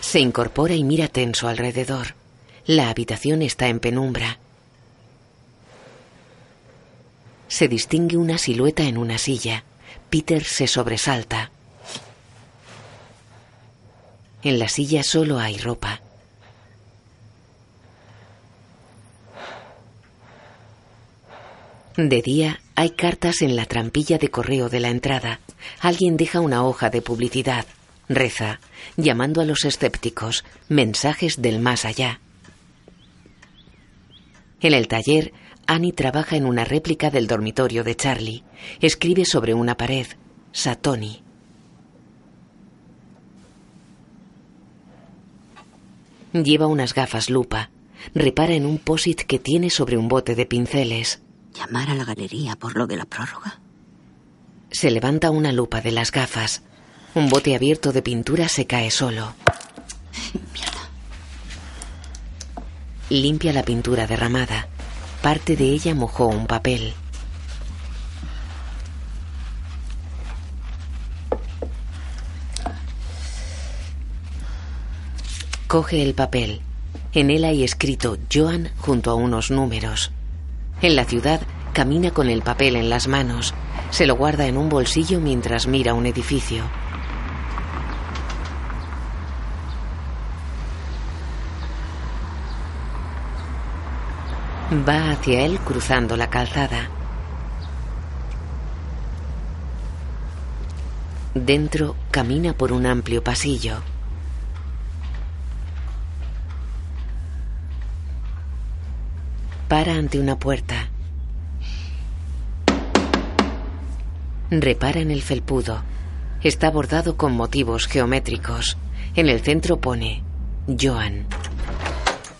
Se incorpora y mira tenso alrededor. La habitación está en penumbra. Se distingue una silueta en una silla. Peter se sobresalta. En la silla solo hay ropa. De día hay cartas en la trampilla de correo de la entrada. Alguien deja una hoja de publicidad. Reza, llamando a los escépticos, mensajes del más allá. En el taller, Annie trabaja en una réplica del dormitorio de Charlie. Escribe sobre una pared, Satoni. Lleva unas gafas lupa. Repara en un posit que tiene sobre un bote de pinceles. ¿Llamar a la galería por lo de la prórroga? Se levanta una lupa de las gafas. Un bote abierto de pintura se cae solo. Mierda. Limpia la pintura derramada. Parte de ella mojó un papel. Coge el papel. En él hay escrito Joan junto a unos números. En la ciudad camina con el papel en las manos. Se lo guarda en un bolsillo mientras mira un edificio. Va hacia él cruzando la calzada. Dentro camina por un amplio pasillo. Para ante una puerta. Repara en el felpudo. Está bordado con motivos geométricos. En el centro pone Joan.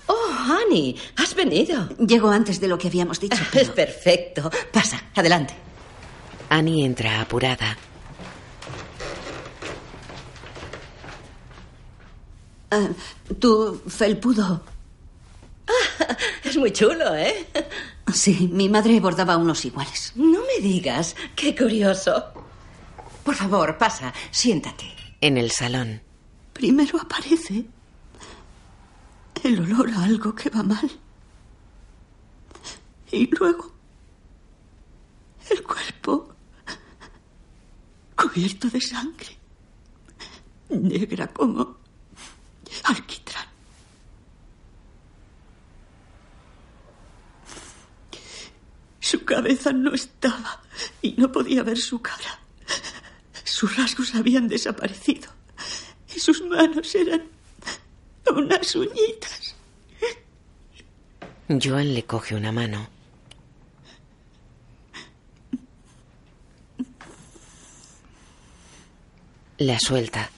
Oh, Annie, has venido. Llego antes de lo que habíamos dicho. Es perfecto. Pasa, adelante. Annie entra apurada. Ah, tu felpudo. Es muy chulo, ¿eh? Sí, mi madre bordaba unos iguales. No me digas. Qué curioso. Por favor, pasa, siéntate. En el salón. Primero aparece el olor a algo que va mal. Y luego el cuerpo cubierto de sangre, negra como alquitrán. Su cabeza no estaba y no podía ver su cara. Sus rasgos habían desaparecido y sus manos eran unas uñitas. Joan le coge una mano. La suelta.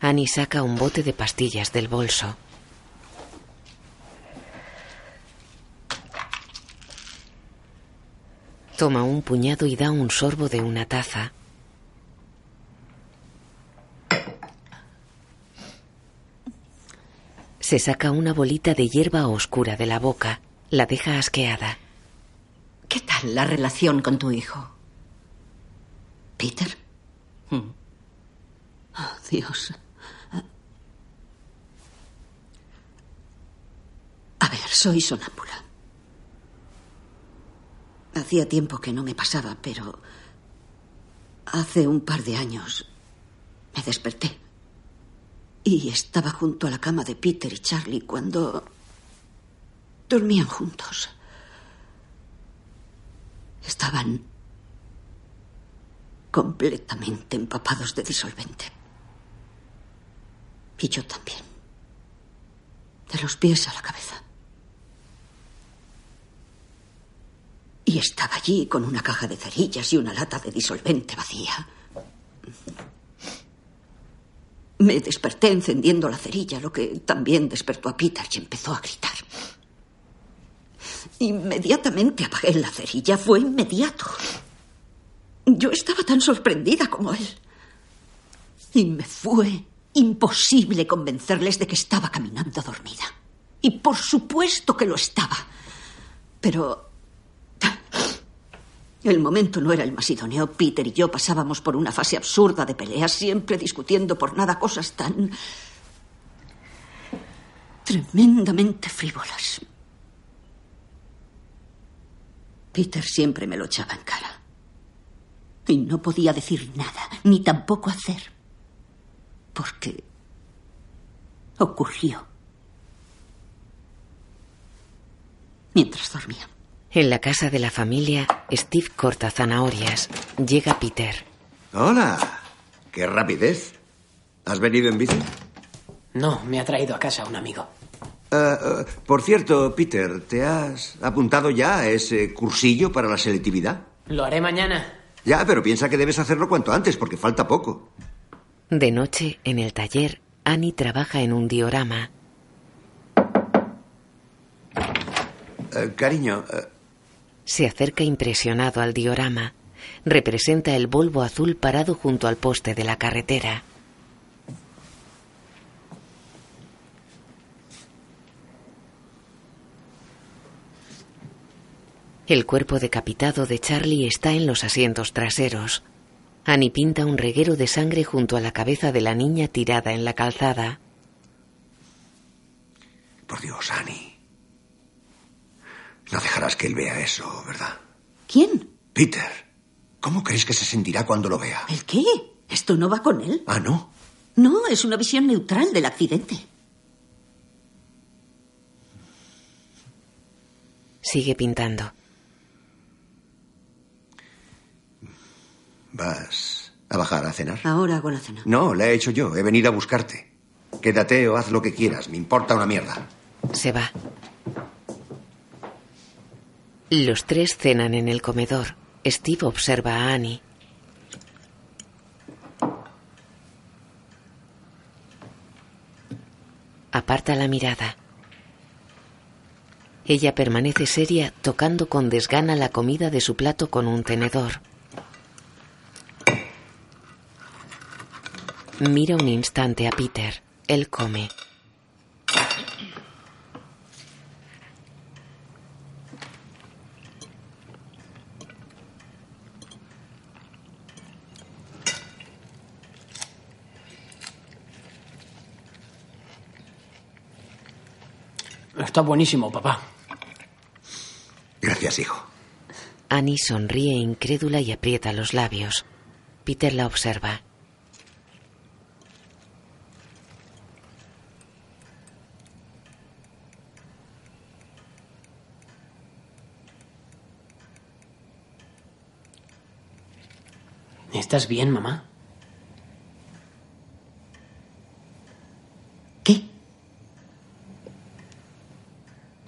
Annie saca un bote de pastillas del bolso. Toma un puñado y da un sorbo de una taza. Se saca una bolita de hierba oscura de la boca. La deja asqueada. ¿Qué tal la relación con tu hijo? ¿Peter? Mm. Oh, Dios. A ver, soy sonámbula. Hacía tiempo que no me pasaba, pero hace un par de años me desperté y estaba junto a la cama de Peter y Charlie cuando dormían juntos. Estaban completamente empapados de disolvente. Y yo también. De los pies a la cabeza. Y estaba allí con una caja de cerillas y una lata de disolvente vacía. Me desperté encendiendo la cerilla, lo que también despertó a Peter y empezó a gritar. Inmediatamente apagué la cerilla, fue inmediato. Yo estaba tan sorprendida como él. Y me fue imposible convencerles de que estaba caminando dormida. Y por supuesto que lo estaba. Pero el momento no era el más idóneo. Peter y yo pasábamos por una fase absurda de peleas, siempre discutiendo por nada cosas tan tremendamente frívolas. Peter siempre me lo echaba en cara. Y no podía decir nada, ni tampoco hacer. Porque ocurrió. Mientras dormía. En la casa de la familia, Steve corta zanahorias. Llega Peter. Hola. Qué rapidez. ¿Has venido en bici? No, me ha traído a casa un amigo. Ah, ah, por cierto, Peter, ¿te has apuntado ya a ese cursillo para la selectividad? Lo haré mañana. Ya, pero piensa que debes hacerlo cuanto antes, porque falta poco. De noche, en el taller, Annie trabaja en un diorama. Eh, cariño, eh, Se acerca impresionado al diorama. Representa el Volvo azul parado junto al poste de la carretera. El cuerpo decapitado de Charlie está en los asientos traseros. Annie pinta un reguero de sangre junto a la cabeza de la niña tirada en la calzada. por Dios, Annie. No dejarás que él vea eso, ¿verdad? ¿Quién? Peter, ¿cómo crees que se sentirá cuando lo vea? ¿El qué? ¿Esto no va con él? Ah, ¿no? No, es una visión neutral del accidente. Sigue pintando. ¿Vas a bajar a cenar? Ahora hago la cena. No, la he hecho yo. He venido a buscarte. Quédate o haz lo que quieras. Me importa una mierda. Se va. Los tres cenan en el comedor. Steve observa a Annie. Aparta la mirada. Ella permanece seria tocando con desgana la comida de su plato con un tenedor. Mira un instante a Peter. Él come. Está buenísimo, papá. Gracias, hijo. Annie sonríe incrédula y aprieta los labios. Peter la observa. ¿Estás bien, mamá? ¿Qué?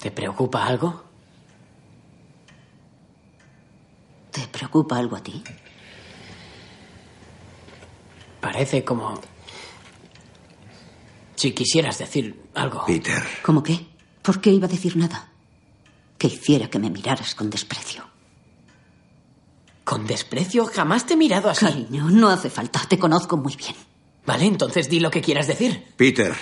¿Te preocupa algo? ¿Te preocupa algo a ti? Parece como... Si quisieras decir algo. Peter. ¿Cómo qué? ¿Por qué iba a decir nada? Que hiciera que me miraras con desprecio. ¿Con desprecio? Jamás te he mirado así. Cariño, no hace falta. Te conozco muy bien. Vale, entonces di lo que quieras decir. Peter.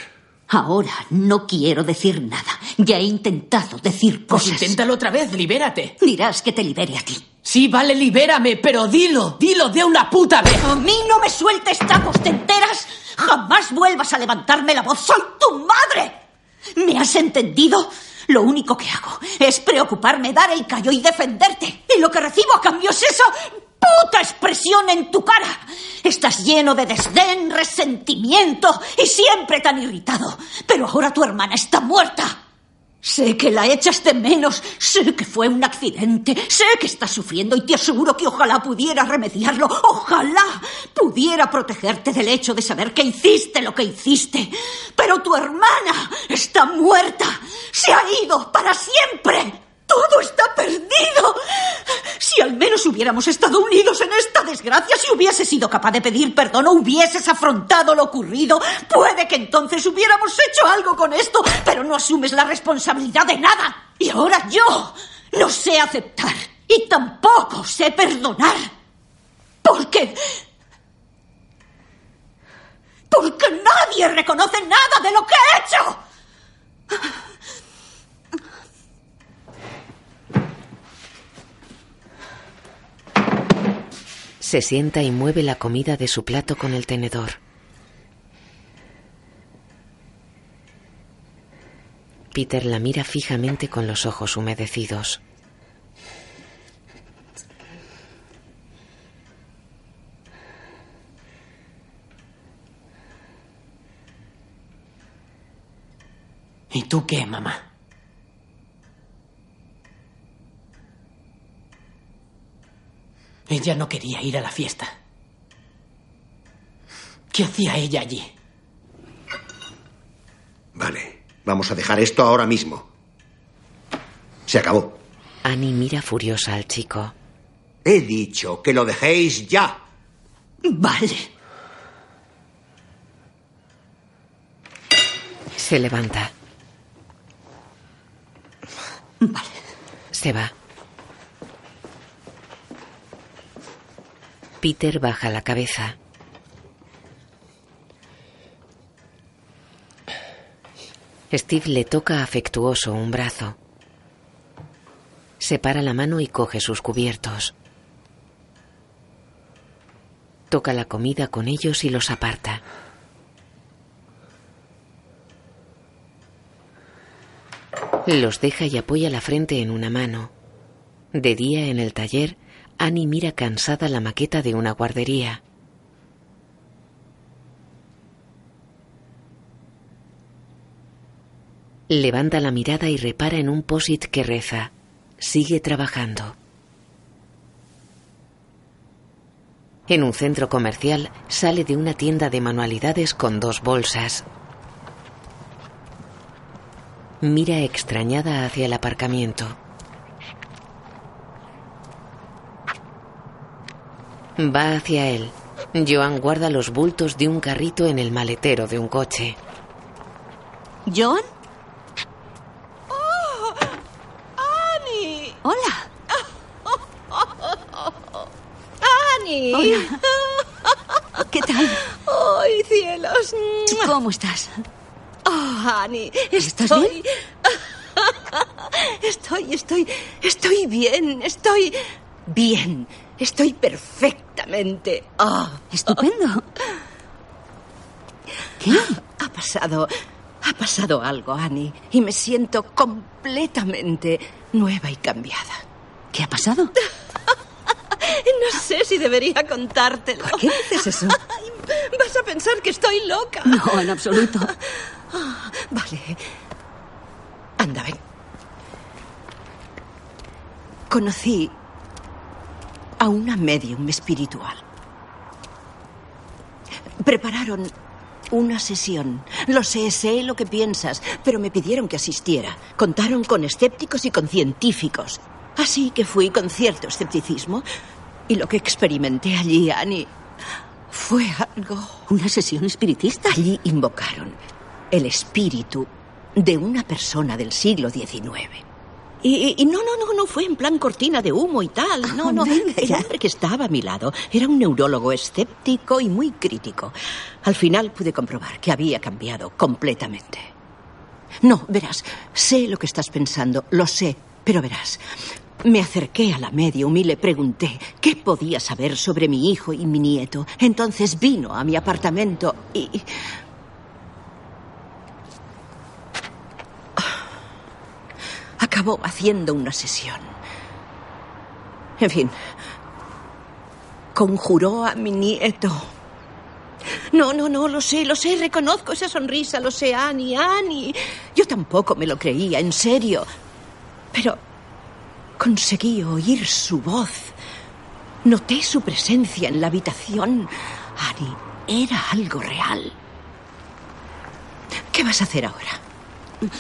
Ahora no quiero decir nada. Ya he intentado decir Pues cosas. inténtalo otra vez, libérate. Dirás que te libere a ti. Sí, vale, libérame, pero dilo, dilo de una puta vez. A mí no me sueltes tacos, ¿te enteras? Jamás vuelvas a levantarme la voz. ¡Soy tu madre! ¿Me has entendido? Lo único que hago es preocuparme, dar el callo y defenderte. Y lo que recibo a cambio es esa puta expresión en tu cara. Estás lleno de desdén, resentimiento y siempre tan irritado. Pero ahora tu hermana está muerta. Sé que la echas de menos, sé que fue un accidente, sé que estás sufriendo y te aseguro que ojalá pudiera remediarlo, ojalá pudiera protegerte del hecho de saber que hiciste lo que hiciste. Pero tu hermana está muerta, se ha ido para siempre. Todo está perdido. Si al menos hubiéramos estado unidos en esta desgracia, si hubieses sido capaz de pedir perdón o hubieses afrontado lo ocurrido, puede que entonces hubiéramos hecho algo con esto, pero no asumes la responsabilidad de nada. Y ahora yo no sé aceptar y tampoco sé perdonar. Porque... Porque nadie reconoce nada de lo que he hecho. Se sienta y mueve la comida de su plato con el tenedor. Peter la mira fijamente con los ojos humedecidos. ¿Y tú qué, mamá? Ella no quería ir a la fiesta. ¿Qué hacía ella allí? Vale, vamos a dejar esto ahora mismo. Se acabó. Annie mira furiosa al chico. He dicho que lo dejéis ya. Vale. Se levanta. Vale. Se va. Peter baja la cabeza. Steve le toca afectuoso un brazo. Separa la mano y coge sus cubiertos. Toca la comida con ellos y los aparta. Los deja y apoya la frente en una mano. De día en el taller, Annie mira cansada la maqueta de una guardería. Levanta la mirada y repara en un posit que reza. Sigue trabajando. En un centro comercial sale de una tienda de manualidades con dos bolsas. Mira extrañada hacia el aparcamiento. Va hacia él. Joan guarda los bultos de un carrito en el maletero de un coche. ¿John? ¡Oh! ¡Annie! Hola. ¡Annie! Hola. ¿Qué tal? ¡Ay, cielos! ¿Cómo estás? Oh, Annie, ¿Estás estoy... bien? Estoy, estoy, estoy bien, estoy bien, estoy perfectamente. Ah, Estupendo. ¿Qué? Ha pasado, ha pasado algo, Annie, y me siento completamente nueva y cambiada. ¿Qué ha pasado? No sé si debería contártelo. ¿Por qué dices eso? Ay, vas a pensar que estoy loca. No, en absoluto. Ah, Vale. Anda, ven. Conocí a una medium espiritual. Prepararon una sesión. Lo sé, sé lo que piensas, pero me pidieron que asistiera. Contaron con escépticos y con científicos. Así que fui con cierto escepticismo. Y lo que experimenté allí, Annie, fue algo... ¿Una sesión espiritista? Allí invocaron el espíritu de una persona del siglo XIX. Y, y, no, no, no, no fue en plan cortina de humo y tal. No, no. El hombre que estaba a mi lado era un neurólogo escéptico y muy crítico. Al final pude comprobar que había cambiado completamente. No, verás, sé lo que estás pensando, lo sé, pero verás. Me acerqué a la medium y le pregunté qué podía saber sobre mi hijo y mi nieto. Entonces vino a mi apartamento y acabó haciendo una sesión. En fin, conjuró a mi nieto. No, no, no, lo sé, lo sé, reconozco esa sonrisa, lo sé, Annie, Annie. Yo tampoco me lo creía, en serio. Pero conseguí oír su voz. Noté su presencia en la habitación. Annie, era algo real. ¿Qué vas a hacer ahora?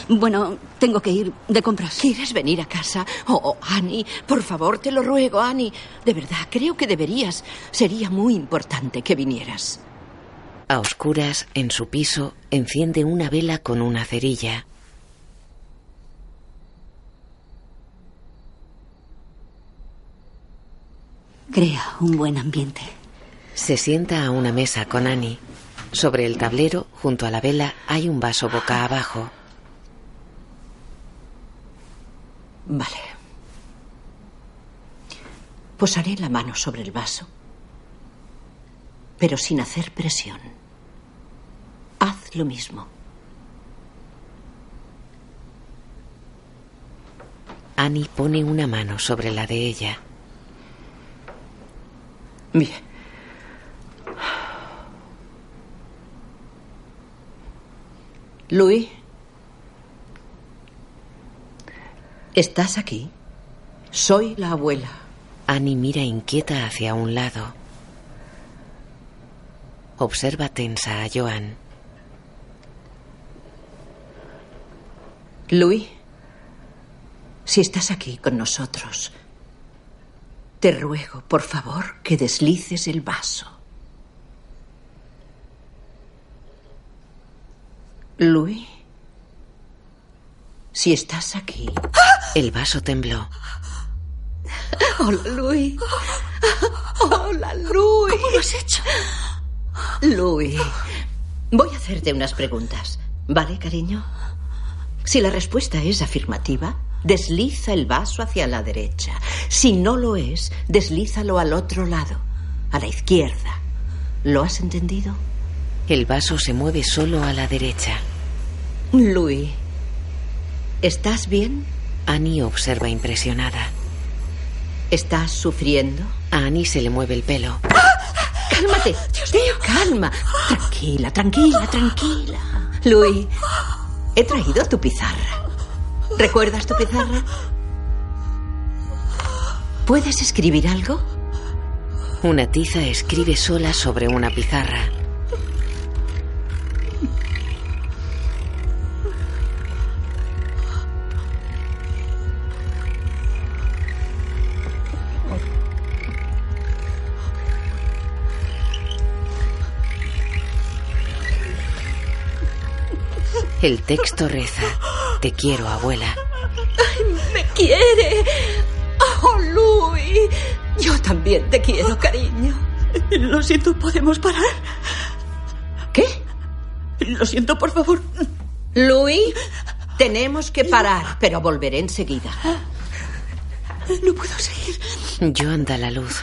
Bueno, tengo que ir de compras. ¿Quieres venir a casa? Oh, Annie, por favor, te lo ruego, Annie. De verdad, creo que deberías. Sería muy importante que vinieras. A oscuras, en su piso, enciende una vela con una cerilla. Crea un buen ambiente. Se sienta a una mesa con Annie. Sobre el tablero, junto a la vela, hay un vaso boca abajo. Vale. Posaré la mano sobre el vaso, pero sin hacer presión. Haz lo mismo. Annie pone una mano sobre la de ella. Bien. Louis. ¿Estás aquí? Soy la abuela. Annie mira inquieta hacia un lado. Observa tensa a Joan. Louis, si estás aquí con nosotros, te ruego, por favor, que deslices el vaso. Louis, si estás aquí. El vaso tembló. Hola, Louis. Hola, Louis. ¿Cómo lo has hecho? Louis, voy a hacerte unas preguntas. ¿Vale, cariño? Si la respuesta es afirmativa, desliza el vaso hacia la derecha. Si no lo es, deslízalo al otro lado, a la izquierda. ¿Lo has entendido? El vaso se mueve solo a la derecha. Louis, ¿estás bien? Annie observa impresionada. ¿Estás sufriendo? A Annie se le mueve el pelo. Cálmate, Tío, calma. Tranquila, tranquila, tranquila. Louis, he traído tu pizarra. ¿Recuerdas tu pizarra? ¿Puedes escribir algo? Una tiza escribe sola sobre una pizarra. El texto reza, te quiero, abuela. Ay, me quiere. Oh, Louis. Yo también te quiero, cariño. Lo siento, ¿podemos parar? ¿Qué? Lo siento, por favor. Louis, tenemos que parar, pero volveré enseguida. No puedo seguir. Joan da la luz.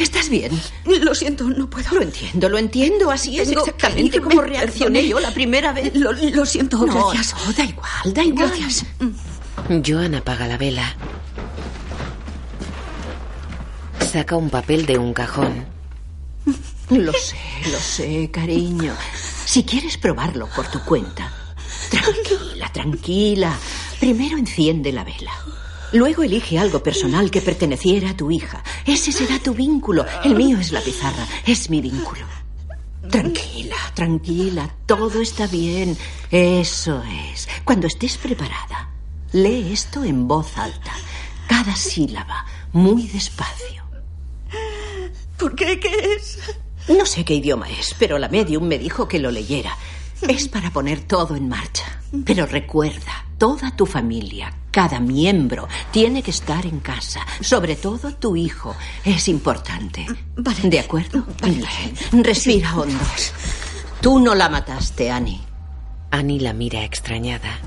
¿Estás bien? Lo siento, no puedo. Lo entiendo, lo entiendo. Así es Tengo exactamente como reaccioné yo la primera vez. Lo, lo siento, No, gracias. no, da igual, da igual. Gracias. Joan apaga la vela. Saca un papel de un cajón. Lo sé, lo sé, cariño. Si quieres probarlo por tu cuenta. Tranquila, tranquila. Primero enciende la vela. Luego elige algo personal que perteneciera a tu hija. Ese será tu vínculo. El mío es la pizarra. Es mi vínculo. Tranquila, tranquila, todo está bien. Eso es. Cuando estés preparada, lee esto en voz alta, cada sílaba, muy despacio. ¿Por qué? ¿Qué es? No sé qué idioma es, pero la medium me dijo que lo leyera. Es para poner todo en marcha. Pero recuerda, toda tu familia, cada miembro, tiene que estar en casa. Sobre todo tu hijo. Es importante. Vale. ¿De acuerdo? Respira hondo. Tú no la mataste, Annie. Annie la mira extrañada.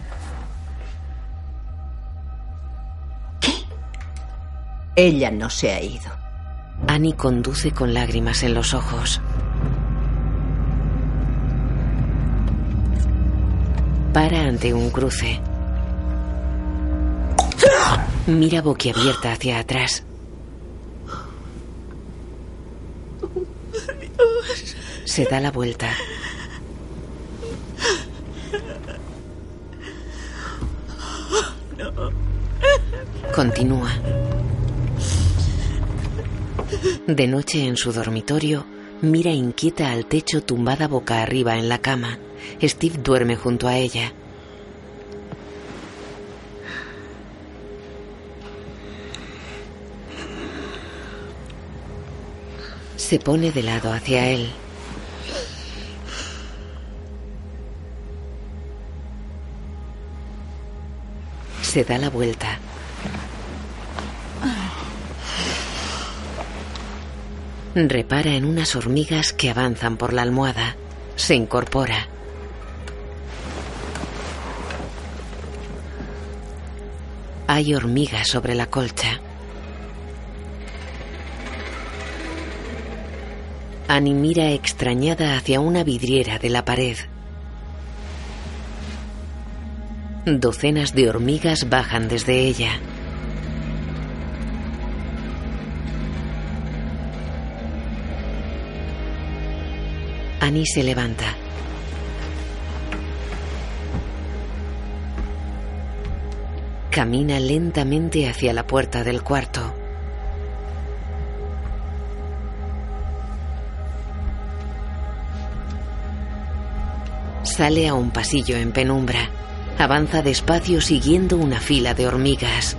Ella no se ha ido. Annie conduce con lágrimas en los ojos. Para ante un cruce. Mira boquiabierta hacia atrás. Se da la vuelta. Continúa. De noche en su dormitorio, mira inquieta al techo tumbada boca arriba en la cama. Steve duerme junto a ella. Se pone de lado hacia él. Se da la vuelta. Repara en unas hormigas que avanzan por la almohada. Se incorpora. Hay hormigas sobre la colcha. Annie mira extrañada hacia una vidriera de la pared. Docenas de hormigas bajan desde ella. Annie se levanta. Camina lentamente hacia la puerta del cuarto. Sale a un pasillo en penumbra. Avanza despacio siguiendo una fila de hormigas.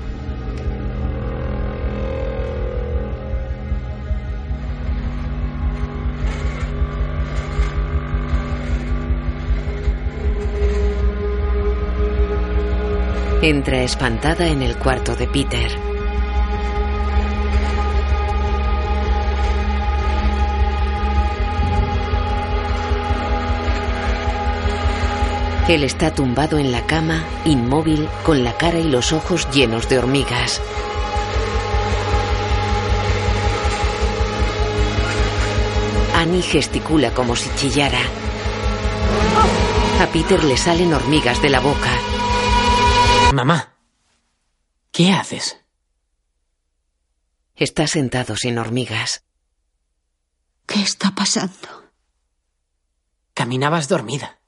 Entra espantada en el cuarto de Peter. Él está tumbado en la cama, inmóvil, con la cara y los ojos llenos de hormigas. Annie gesticula como si chillara. A Peter le salen hormigas de la boca. Mamá, ¿qué haces? Está sentado sin hormigas. ¿Qué está pasando? Caminabas dormida.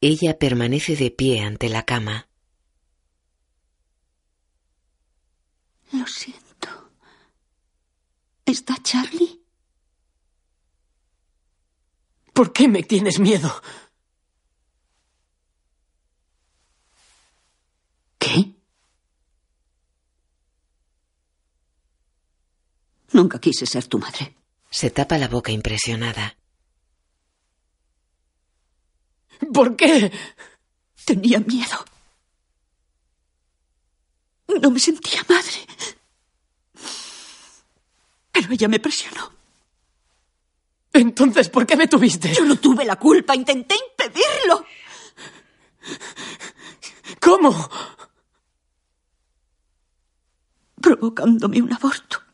Ella permanece de pie ante la cama. Lo siento. ¿Está Charlie? ¿Por qué me tienes miedo? ¿Qué? Nunca quise ser tu madre. Se tapa la boca impresionada. ¿Por qué? Tenía miedo. No me sentía madre. Pero ella me presionó. Entonces, ¿por qué me tuviste? Yo no tuve la culpa. Intenté impedirlo. ¿Cómo? Provocándome un aborto.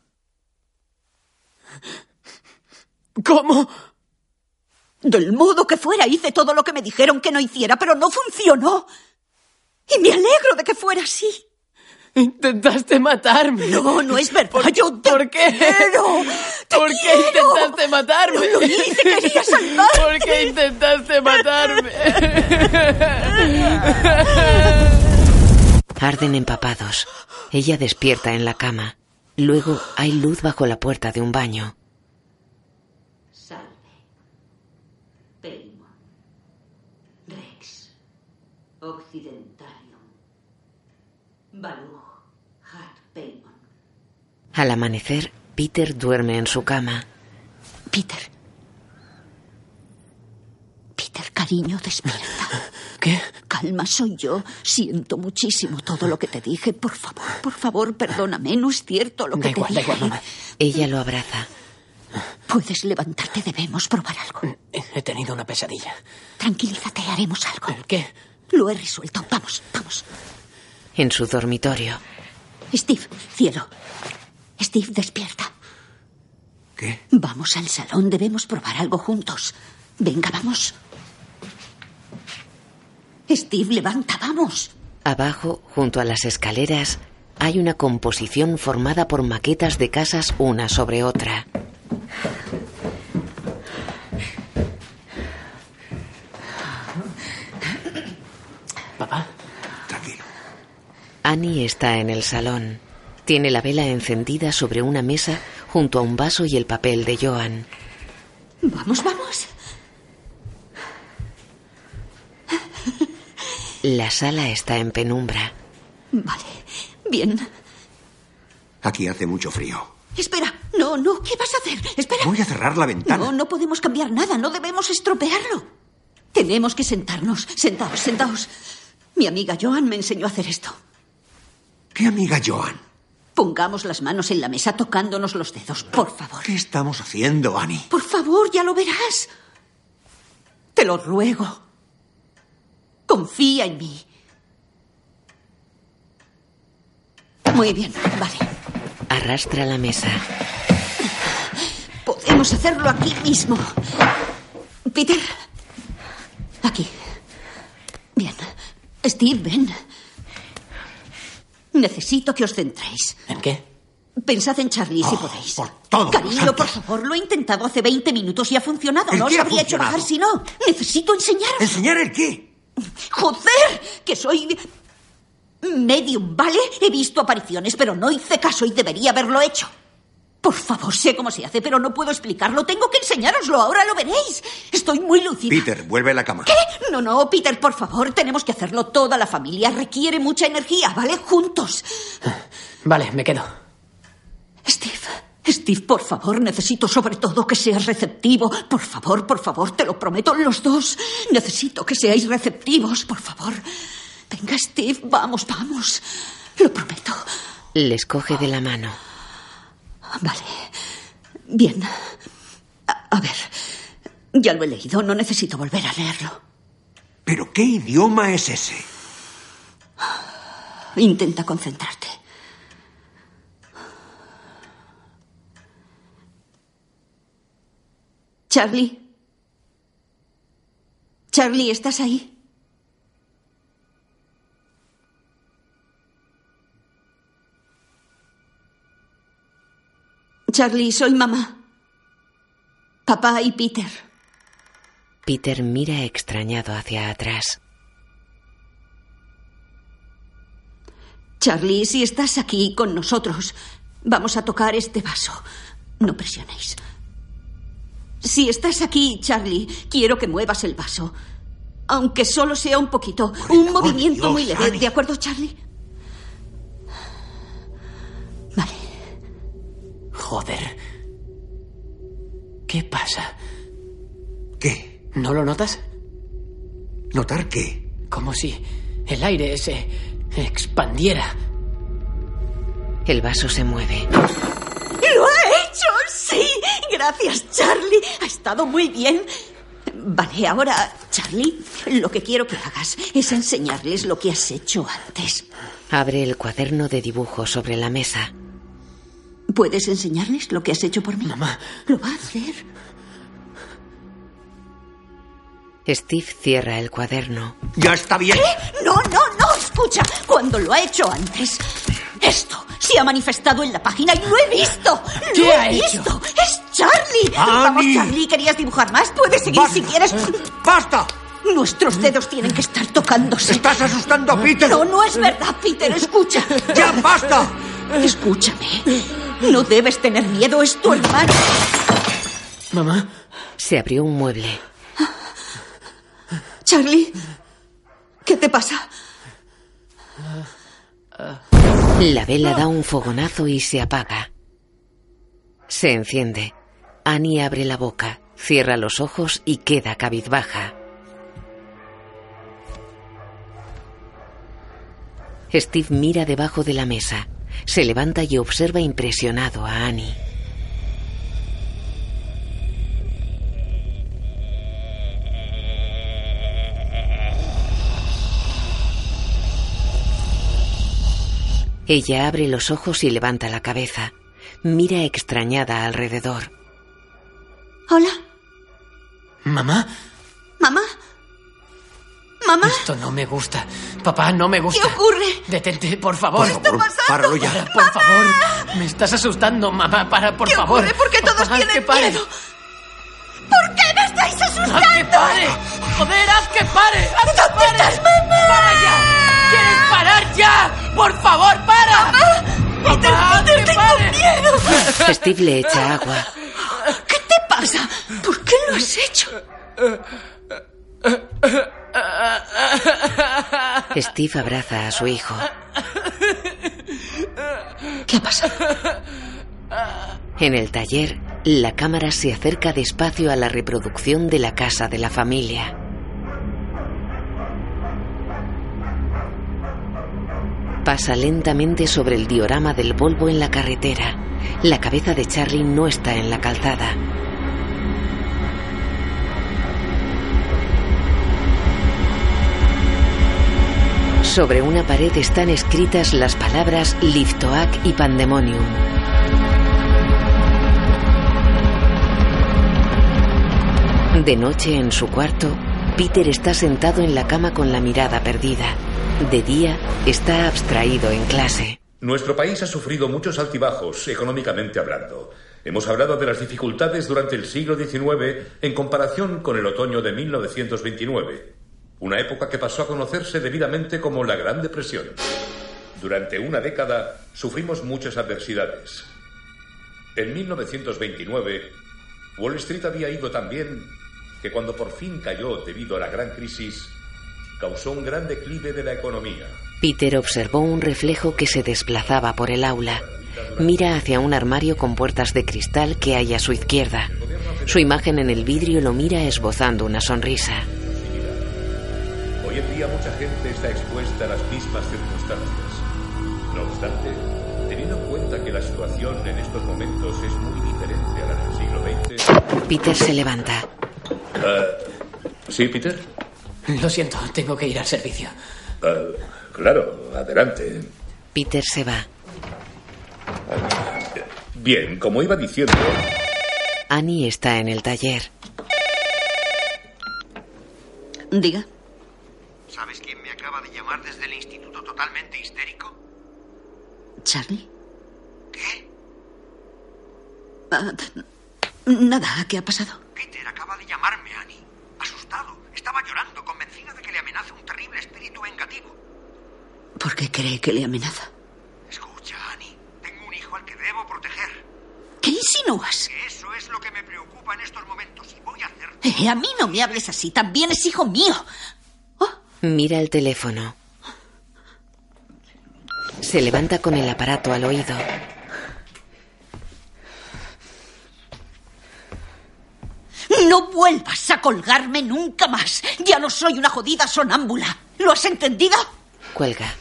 ¿Cómo? Del modo que fuera, hice todo lo que me dijeron que no hiciera, pero no funcionó. Y me alegro de que fuera así. Intentaste matarme. No, no es verdad. ¿Por, Yo te ¿por qué? quiero. Te ¿Por qué intentaste matarme? No lo hice, quería salvarte. ¿Por qué intentaste matarme? Arden empapados. Ella despierta en la cama. Luego hay luz bajo la puerta de un baño. Salve. Pelmo. Rex. Occidentalium. Baluj. Hat Pelmon. Al amanecer, Peter duerme en su cama. Peter. Peter, cariño, despierta. ¿Qué? Calma, soy yo. Siento muchísimo todo lo que te dije. Por favor, por favor, perdóname. No es cierto lo que Da igual, te da dije. igual, mamá. Ella lo abraza. Puedes levantarte, debemos probar algo. He tenido una pesadilla. Tranquilízate, haremos algo. ¿Qué? Lo he resuelto. Vamos, vamos. En su dormitorio, Steve, cielo. Steve, despierta. ¿Qué? Vamos al salón, debemos probar algo juntos. Venga, vamos. Steve, levanta, vamos. abajo, junto a las escaleras, hay una composición formada por maquetas de casas una sobre otra. Papá. Annie está en el salón. Tiene la vela encendida sobre una mesa junto a un vaso y el papel de Joan. Vamos, vamos. La sala está en penumbra. Vale, bien. Aquí hace mucho frío. Espera, no, no, ¿qué vas a hacer? Espera. Voy a cerrar la ventana. No, no podemos cambiar nada, no debemos estropearlo. Tenemos que sentarnos. Sentaos, sentaos. Mi amiga Joan me enseñó a hacer esto. ¿Qué amiga Joan? Pongamos las manos en la mesa tocándonos los dedos, por favor. ¿Qué estamos haciendo, Annie? Por favor, ya lo verás. Te lo ruego. Confía en mí. Muy bien, vale. Arrastra la mesa. Podemos hacerlo aquí mismo. Peter. Aquí. Bien. Steve, ven. Necesito que os centréis. ¿En qué? Pensad en Charlie si podéis. todo, Cariño, por favor, lo he intentado hace 20 minutos y ha funcionado. ¿El No os habría hecho bajar si no. Necesito enseñaros. ¿Enseñar el qué? ¡Joder! Que soy. medium, ¿vale? He visto apariciones, pero no hice caso y debería haberlo hecho. Por favor, sé cómo se hace, pero no puedo explicarlo. Tengo que enseñároslo, ahora lo veréis. Estoy muy lúcida. Peter, vuelve a la cama. ¿Qué? No, no, Peter, por favor, tenemos que hacerlo toda la familia. Requiere mucha energía, ¿vale? Juntos. Vale, me quedo. Steve, Steve, por favor, necesito sobre todo que seas receptivo. Por favor, por favor, te lo prometo, los dos. Necesito que seáis receptivos, por favor. Venga, Steve, vamos, vamos. Lo prometo. Les coge de la mano. Vale. Bien. A, a ver. Ya lo he leído, no necesito volver a leerlo. ¿Pero qué idioma es ese? Intenta concentrarte. Charlie. Charlie, ¿estás ahí? Charlie, soy mamá. Papá y Peter. Peter mira extrañado hacia atrás. Charlie, si estás aquí con nosotros, vamos a tocar este vaso. No presionéis. Si estás aquí, Charlie, quiero que muevas el vaso. Aunque solo sea un poquito. un movimiento Dios, muy leve. Annie. ¿De acuerdo, Charlie? Joder. ¿Qué pasa? ¿Qué? ¿No lo notas? ¿Notar qué? Como si el aire se expandiera. El vaso se mueve. ¡Sí! Gracias, Charlie. Ha estado muy bien. Vale, ahora, Charlie, lo que quiero que hagas es enseñarles lo que has hecho antes. Abre el cuaderno de dibujo sobre la mesa. ¿Puedes enseñarles lo que has hecho por mí? Mamá. Lo va a hacer. Steve cierra el cuaderno. Ya está bien. ¿Qué? No, no, no. Escucha, cuando lo ha hecho antes, esto se ha manifestado en la página y lo he visto. ¿Qué lo ha he hecho? visto. Es Charlie. Vamos, Annie. Charlie, ¿querías dibujar más? Puedes seguir si quieres. ¡Basta! Nuestros dedos tienen que estar tocándose. ¡Estás asustando a Peter! No, no es verdad, Peter. Escucha. ¡Ya basta! Escúchame. No debes tener miedo, es tu hermano. Mamá. Se abrió un mueble. Charlie, ¿Qué te pasa? La vela da un fogonazo y se apaga. Se enciende. Annie abre la boca, cierra los ojos y queda cabizbaja. Steve mira debajo de la mesa. Se levanta y observa impresionado a Annie. Ella abre los ojos y levanta la cabeza. Mira extrañada alrededor. Hola. ¿Mamá? ¿Mamá? ¿Mamá? Esto no me gusta. Papá, no me gusta. ¿Qué ocurre? Detente, por favor. ¿Qué está pasando? Páralo ya. Para, por favor. Me estás asustando, mamá. Para, por ¿Qué favor. ocurre? ¿Por qué todos Papá, tienen que miedo? ¿Por qué me estáis asustando? ¡Haz que pare! ¡Joder, haz que pare! ¡Haz que ¿Dónde pare! estás, mamá? ¡Para ya! ¿Quieres parar ya? ¡Por favor, para! Peter, Papá, Peter, tengo pare. miedo. Steve le echa agua. ¿Qué te pasa? ¿Por qué lo has hecho? Steve abraza a su hijo. ¿Qué ha pasado? En el taller, la cámara se acerca despacio a la reproducción de la casa de la familia. Pasa lentamente sobre el diorama del Volvo en la carretera. La cabeza de Charlie no está en la calzada. Sobre una pared están escritas las palabras Liftoak y Pandemonium. De noche en su cuarto, Peter está sentado en la cama con la mirada perdida. De día, está abstraído en clase. Nuestro país ha sufrido muchos altibajos, económicamente hablando. Hemos hablado de las dificultades durante el siglo XIX en comparación con el otoño de 1929, una época que pasó a conocerse debidamente como la Gran Depresión. Durante una década sufrimos muchas adversidades. En 1929, Wall Street había ido tan bien que cuando por fin cayó debido a la gran crisis, causó un gran declive de la economía. Peter observó un reflejo que se desplazaba por el aula. Mira hacia un armario con puertas de cristal que hay a su izquierda. Su imagen en el vidrio lo mira esbozando una sonrisa. Hoy en día mucha gente está expuesta a las mismas circunstancias. No obstante, teniendo en cuenta que la situación en estos momentos es muy diferente a la del siglo XX. Peter se levanta. Ah, ¿Sí, Peter? Lo siento, tengo que ir al servicio. Ah, claro, adelante. Peter se va. Bien, como iba diciendo, Annie está en el taller. Diga. ¿Sabes quién me acaba de llamar desde el instituto totalmente histérico? ¿Charlie? ¿Qué? Ah, nada, ¿qué ha pasado? Peter acaba de llamarme, Annie. Estaba llorando, convencido de que le amenaza un terrible espíritu vengativo. ¿Por qué cree que le amenaza? Escucha, Annie. Tengo un hijo al que debo proteger. ¿Qué insinúas? Que eso es lo que me preocupa en estos momentos y voy a hacer... Eh, a mí no me hables así, también es hijo mío. Mira el teléfono. Se levanta con el aparato al oído. No vuelvas a colgarme nunca más. Ya no soy una jodida sonámbula. ¿Lo has entendido? Cuelga.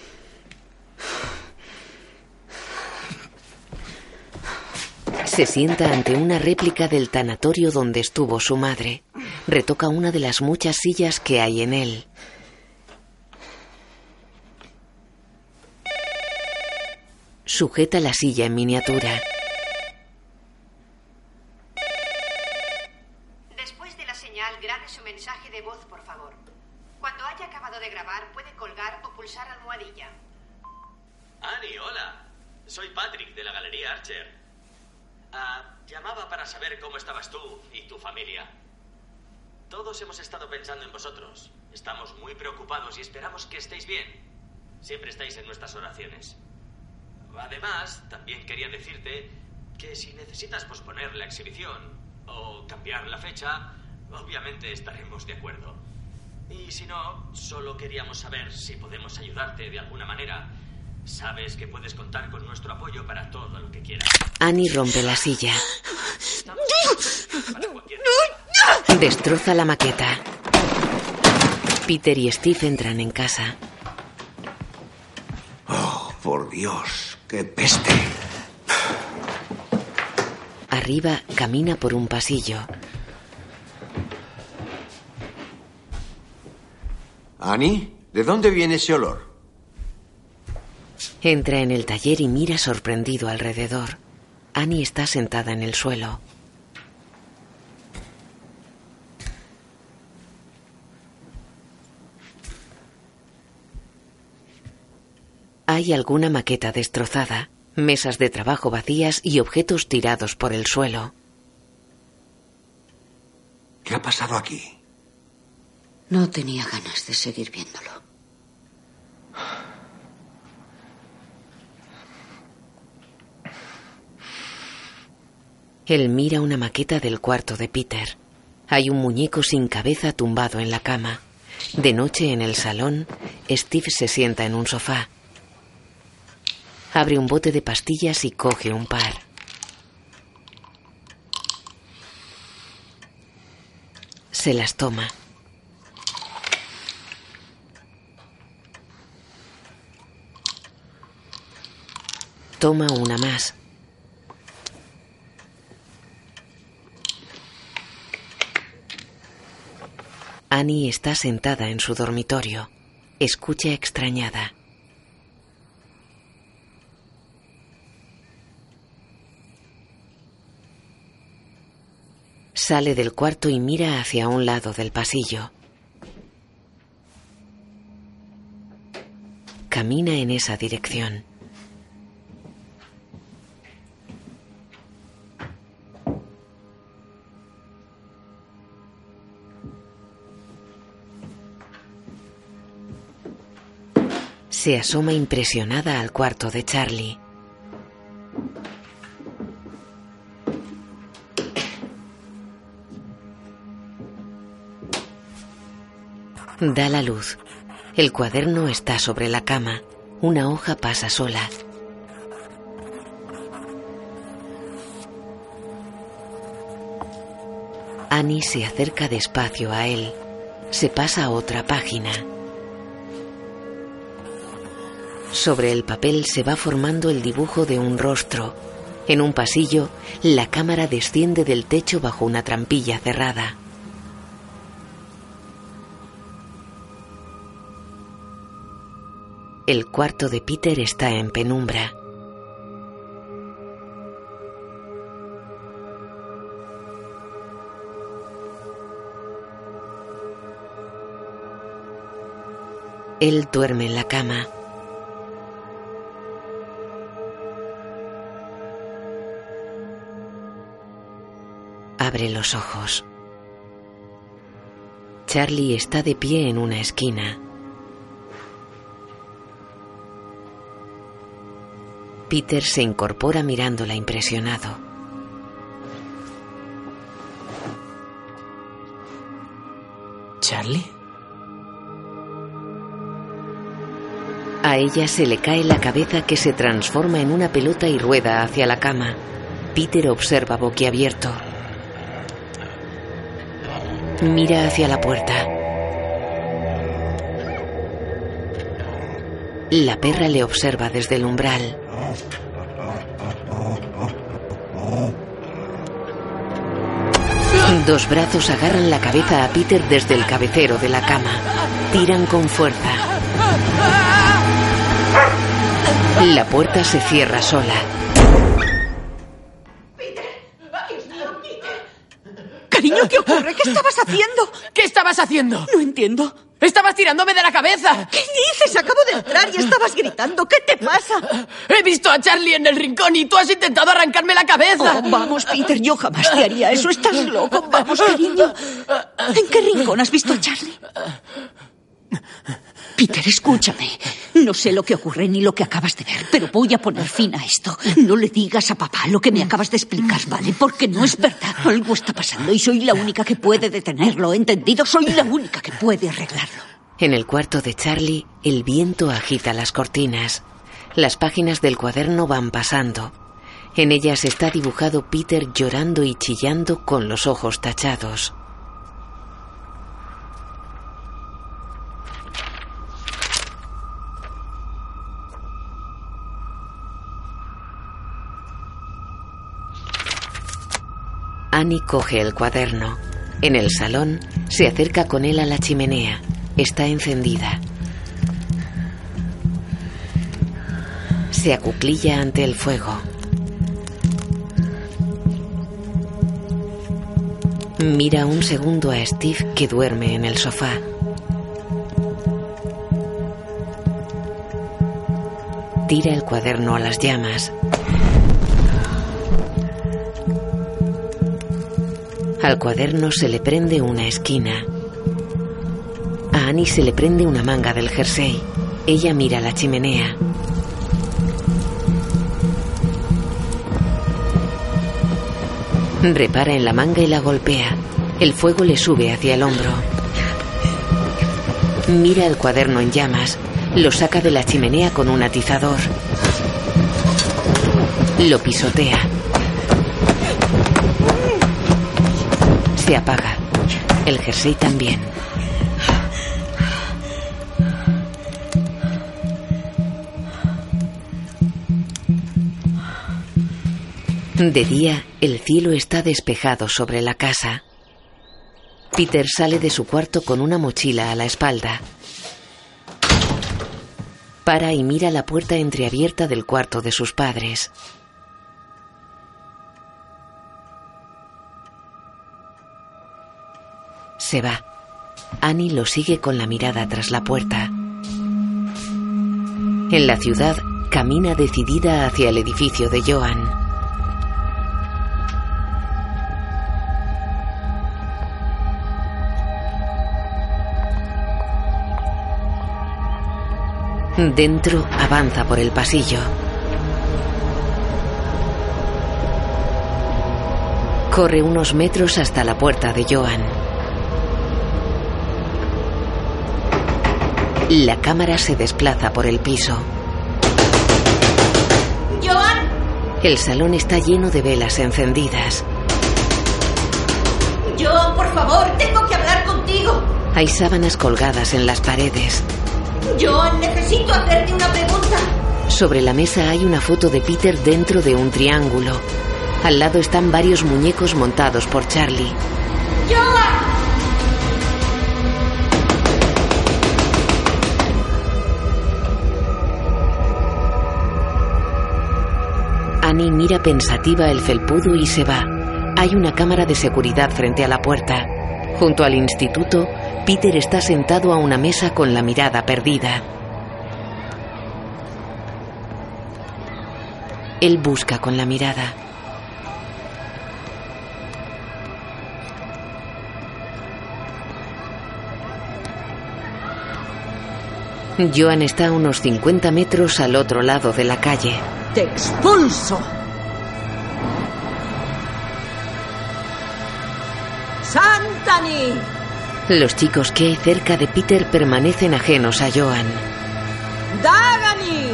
Se sienta ante una réplica del tanatorio donde estuvo su madre. Retoca una de las muchas sillas que hay en él. Sujeta la silla en miniatura. Después de la señal, grabe su mensaje de voz, por favor. Cuando haya acabado de grabar, puede colgar o pulsar almohadilla. Annie, hola. Soy Patrick de la Galería Archer. Ah, llamaba para saber cómo estabas tú y tu familia. Todos hemos estado pensando en vosotros. Estamos muy preocupados y esperamos que estéis bien. Siempre estáis en nuestras oraciones. Además, también quería decirte que si necesitas posponer la exhibición o cambiar la fecha, obviamente estaremos de acuerdo. Y si no, solo queríamos saber si podemos ayudarte de alguna manera. Sabes que puedes contar con nuestro apoyo para todo lo que quieras. Annie rompe la silla. Destroza la maqueta. Peter y Steve entran en casa. Oh, por Dios, qué peste. Arriba camina por un pasillo. Annie, ¿de dónde viene ese olor? Entra en el taller y mira sorprendido alrededor. Annie está sentada en el suelo. Hay alguna maqueta destrozada, mesas de trabajo vacías y objetos tirados por el suelo. ¿Qué ha pasado aquí? No tenía ganas de seguir viéndolo. Él mira una maqueta del cuarto de Peter. Hay un muñeco sin cabeza tumbado en la cama. De noche en el salón, Steve se sienta en un sofá. Abre un bote de pastillas y coge un par. Se las toma. Toma una más. Annie está sentada en su dormitorio. Escucha extrañada. Sale del cuarto y mira hacia un lado del pasillo. Camina en esa dirección. Se asoma impresionada al cuarto de Charlie. Da la luz. El cuaderno está sobre la cama. Una hoja pasa sola. Annie se acerca despacio a él. Se pasa a otra página. Sobre el papel se va formando el dibujo de un rostro. En un pasillo, la cámara desciende del techo bajo una trampilla cerrada. El cuarto de Peter está en penumbra. Él duerme en la cama. Abre los ojos. Charlie está de pie en una esquina. Peter se incorpora mirándola impresionado. ¿Charlie? A ella se le cae la cabeza que se transforma en una pelota y rueda hacia la cama. Peter observa boquiabierto. Mira hacia la puerta. La perra le observa desde el umbral. Dos brazos agarran la cabeza a Peter desde el cabecero de la cama. Tiran con fuerza. La puerta se cierra sola. Cariño, ¿qué ocurre? ¿Qué estabas haciendo? ¿Qué estabas haciendo? No entiendo. ¡Estabas tirándome de la cabeza! ¿Qué dices? Acabo de entrar y estabas gritando. ¿Qué te pasa? He visto a Charlie en el rincón y tú has intentado arrancarme la cabeza. Oh, vamos, Peter, yo jamás te haría eso. Estás loco. Vamos, cariño. ¿En qué rincón has visto a Charlie? Peter, escúchame. No sé lo que ocurre ni lo que acabas de ver, pero voy a poner fin a esto. No le digas a papá lo que me acabas de explicar, ¿vale? Porque no es verdad. Algo está pasando y soy la única que puede detenerlo, ¿entendido? Soy la única que puede arreglarlo. En el cuarto de Charlie, el viento agita las cortinas. Las páginas del cuaderno van pasando. En ellas está dibujado Peter llorando y chillando con los ojos tachados. Annie coge el cuaderno. En el salón, se acerca con él a la chimenea. Está encendida. Se acuclilla ante el fuego. Mira un segundo a Steve que duerme en el sofá. Tira el cuaderno a las llamas. Al cuaderno se le prende una esquina. A Annie se le prende una manga del jersey. Ella mira la chimenea. Repara en la manga y la golpea. El fuego le sube hacia el hombro. Mira el cuaderno en llamas. Lo saca de la chimenea con un atizador. Lo pisotea. Se apaga. El jersey también. De día, el cielo está despejado sobre la casa. Peter sale de su cuarto con una mochila a la espalda. Para y mira la puerta entreabierta del cuarto de sus padres. Se va. Annie lo sigue con la mirada tras la puerta. En la ciudad, camina decidida hacia el edificio de Joan. Dentro avanza por el pasillo. Corre unos metros hasta la puerta de Joan. La cámara se desplaza por el piso. ¡Joan! El salón está lleno de velas encendidas. Joan, por favor, tengo que hablar contigo. Hay sábanas colgadas en las paredes. Joan, necesito hacerte una pregunta. Sobre la mesa hay una foto de Peter dentro de un triángulo. Al lado están varios muñecos montados por Charlie. ¡Joan! Mira pensativa el felpudo y se va. Hay una cámara de seguridad frente a la puerta. Junto al instituto, Peter está sentado a una mesa con la mirada perdida. Él busca con la mirada. Joan está a unos 50 metros al otro lado de la calle. ¡Te expulso! ¡Santani! Los chicos que hay cerca de Peter permanecen ajenos a Joan. ¡Dagani!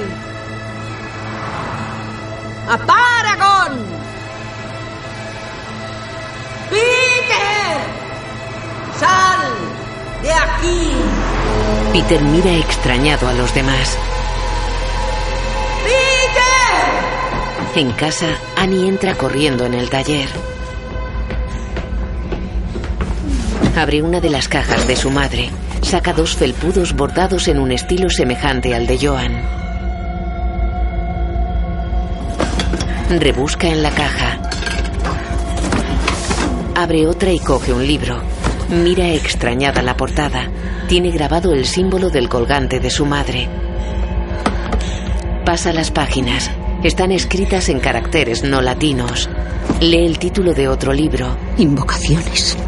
¡A Paragon! ¡Peter! ¡Sal de aquí! Peter mira extrañado a los demás. En casa, Annie entra corriendo en el taller. Abre una de las cajas de su madre. Saca dos felpudos bordados en un estilo semejante al de Joan. Rebusca en la caja. Abre otra y coge un libro. Mira extrañada la portada. Tiene grabado el símbolo del colgante de su madre. Pasa las páginas. Están escritas en caracteres no latinos. Lee el título de otro libro. Invocaciones.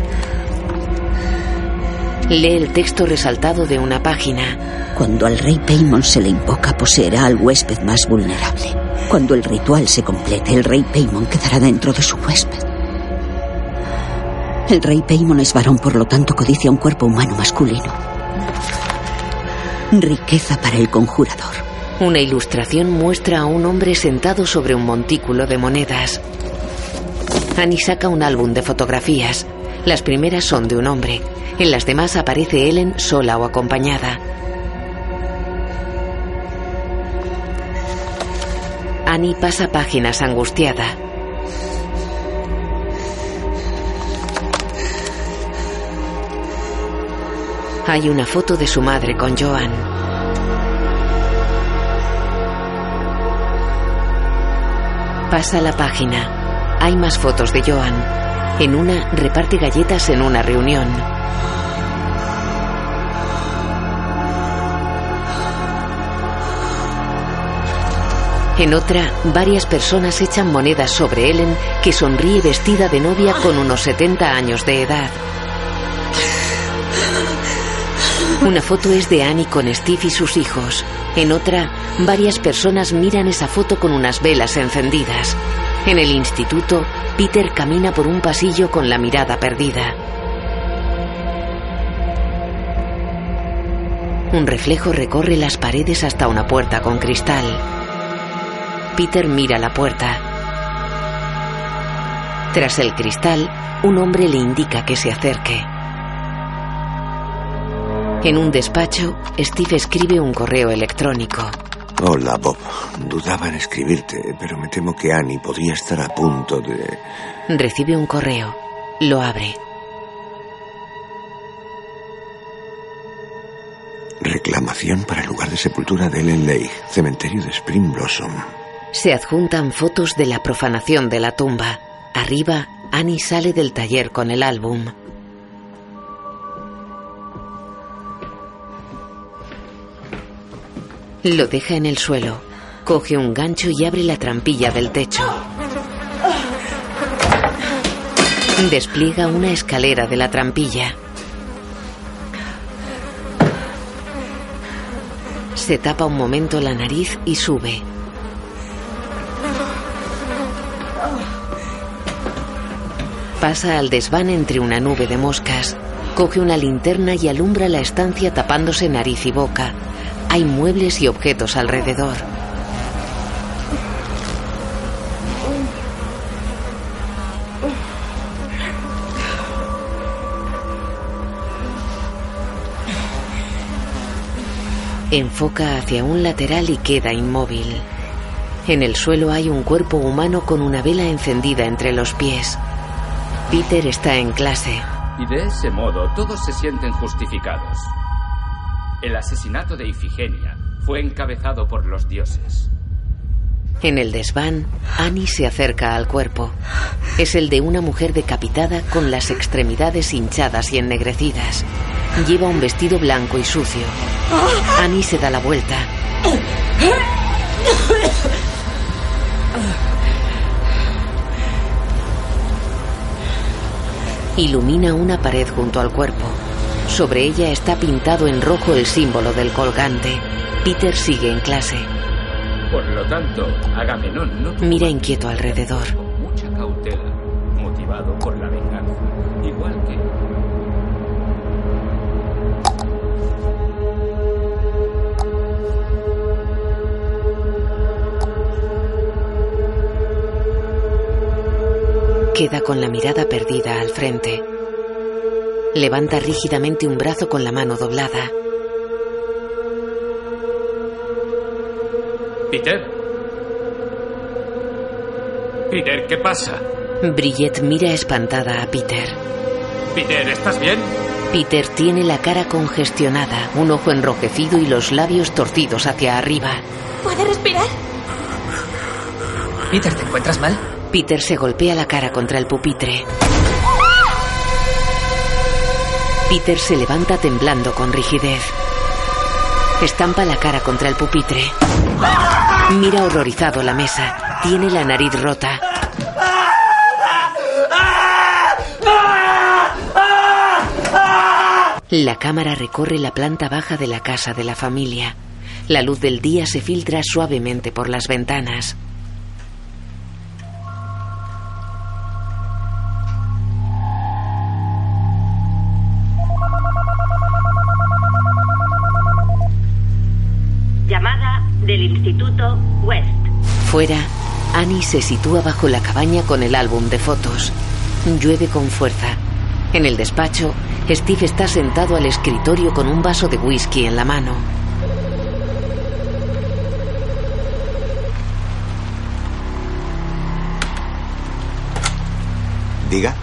Lee el texto resaltado de una página. Cuando al rey Paimon se le invoca, poseerá al huésped más vulnerable. Cuando el ritual se complete, el rey Paimon quedará dentro de su huésped. El rey Paimon es varón, por lo tanto codicia un cuerpo humano masculino. Riqueza para el conjurador. Una ilustración muestra a un hombre sentado sobre un montículo de monedas. Annie saca un álbum de fotografías. Las primeras son de un hombre. En las demás aparece Ellen sola o acompañada. Annie pasa páginas angustiada. Hay una foto de su madre con Joan. Pasa la página. Hay más fotos de Joan. En una reparte galletas en una reunión. En otra, varias personas echan monedas sobre Ellen, que sonríe vestida de novia con unos 70 años de edad. Una foto es de Annie con Steve y sus hijos. En otra, varias personas miran esa foto con unas velas encendidas. En el instituto, Peter camina por un pasillo con la mirada perdida. Un reflejo recorre las paredes hasta una puerta con cristal. Peter mira la puerta. Tras el cristal, un hombre le indica que se acerque. En un despacho, Steve escribe un correo electrónico. Hola, Bob. Dudaba en escribirte, pero me temo que Annie podría estar a punto de... Recibe un correo. Lo abre. Reclamación para el lugar de sepultura de Ellen Lake, cementerio de Spring Blossom. Se adjuntan fotos de la profanación de la tumba. Arriba, Annie sale del taller con el álbum. Lo deja en el suelo. Coge un gancho y abre la trampilla del techo. Despliega una escalera de la trampilla. Se tapa un momento la nariz y sube. Pasa al desván entre una nube de moscas. Coge una linterna y alumbra la estancia tapándose nariz y boca. Hay muebles y objetos alrededor. Enfoca hacia un lateral y queda inmóvil. En el suelo hay un cuerpo humano con una vela encendida entre los pies. Peter está en clase. Y de ese modo todos se sienten justificados. El asesinato de Ifigenia fue encabezado por los dioses. En el desván, Annie se acerca al cuerpo. Es el de una mujer decapitada con las extremidades hinchadas y ennegrecidas. Lleva un vestido blanco y sucio. Annie se da la vuelta. Ilumina una pared junto al cuerpo. Sobre ella está pintado en rojo el símbolo del colgante. Peter sigue en clase. Por lo tanto, Agamenón no Mira inquieto alrededor. mucha cautela, motivado por la venganza. Igual que... Queda con la mirada perdida al frente. Levanta rígidamente un brazo con la mano doblada. Peter. Peter, ¿qué pasa? Brillet mira espantada a Peter. Peter, ¿estás bien? Peter tiene la cara congestionada, un ojo enrojecido y los labios torcidos hacia arriba. ¿Puede respirar? Peter, ¿te encuentras mal? Peter se golpea la cara contra el pupitre. Peter se levanta temblando con rigidez. Estampa la cara contra el pupitre. Mira horrorizado la mesa. Tiene la nariz rota. La cámara recorre la planta baja de la casa de la familia. La luz del día se filtra suavemente por las ventanas. Fuera, Annie se sitúa bajo la cabaña con el álbum de fotos. Llueve con fuerza. En el despacho, Steve está sentado al escritorio con un vaso de whisky en la mano. Diga.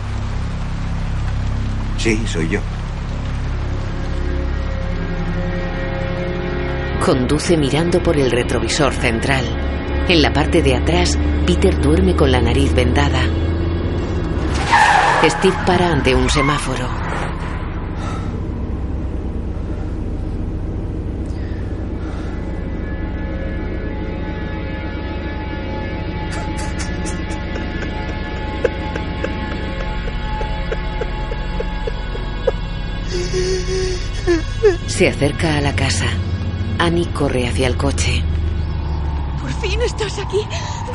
Sí, soy yo. Conduce mirando por el retrovisor central. En la parte de atrás, Peter duerme con la nariz vendada. Steve para ante un semáforo. Se acerca a la casa. Annie corre hacia el coche. Fin estás aquí.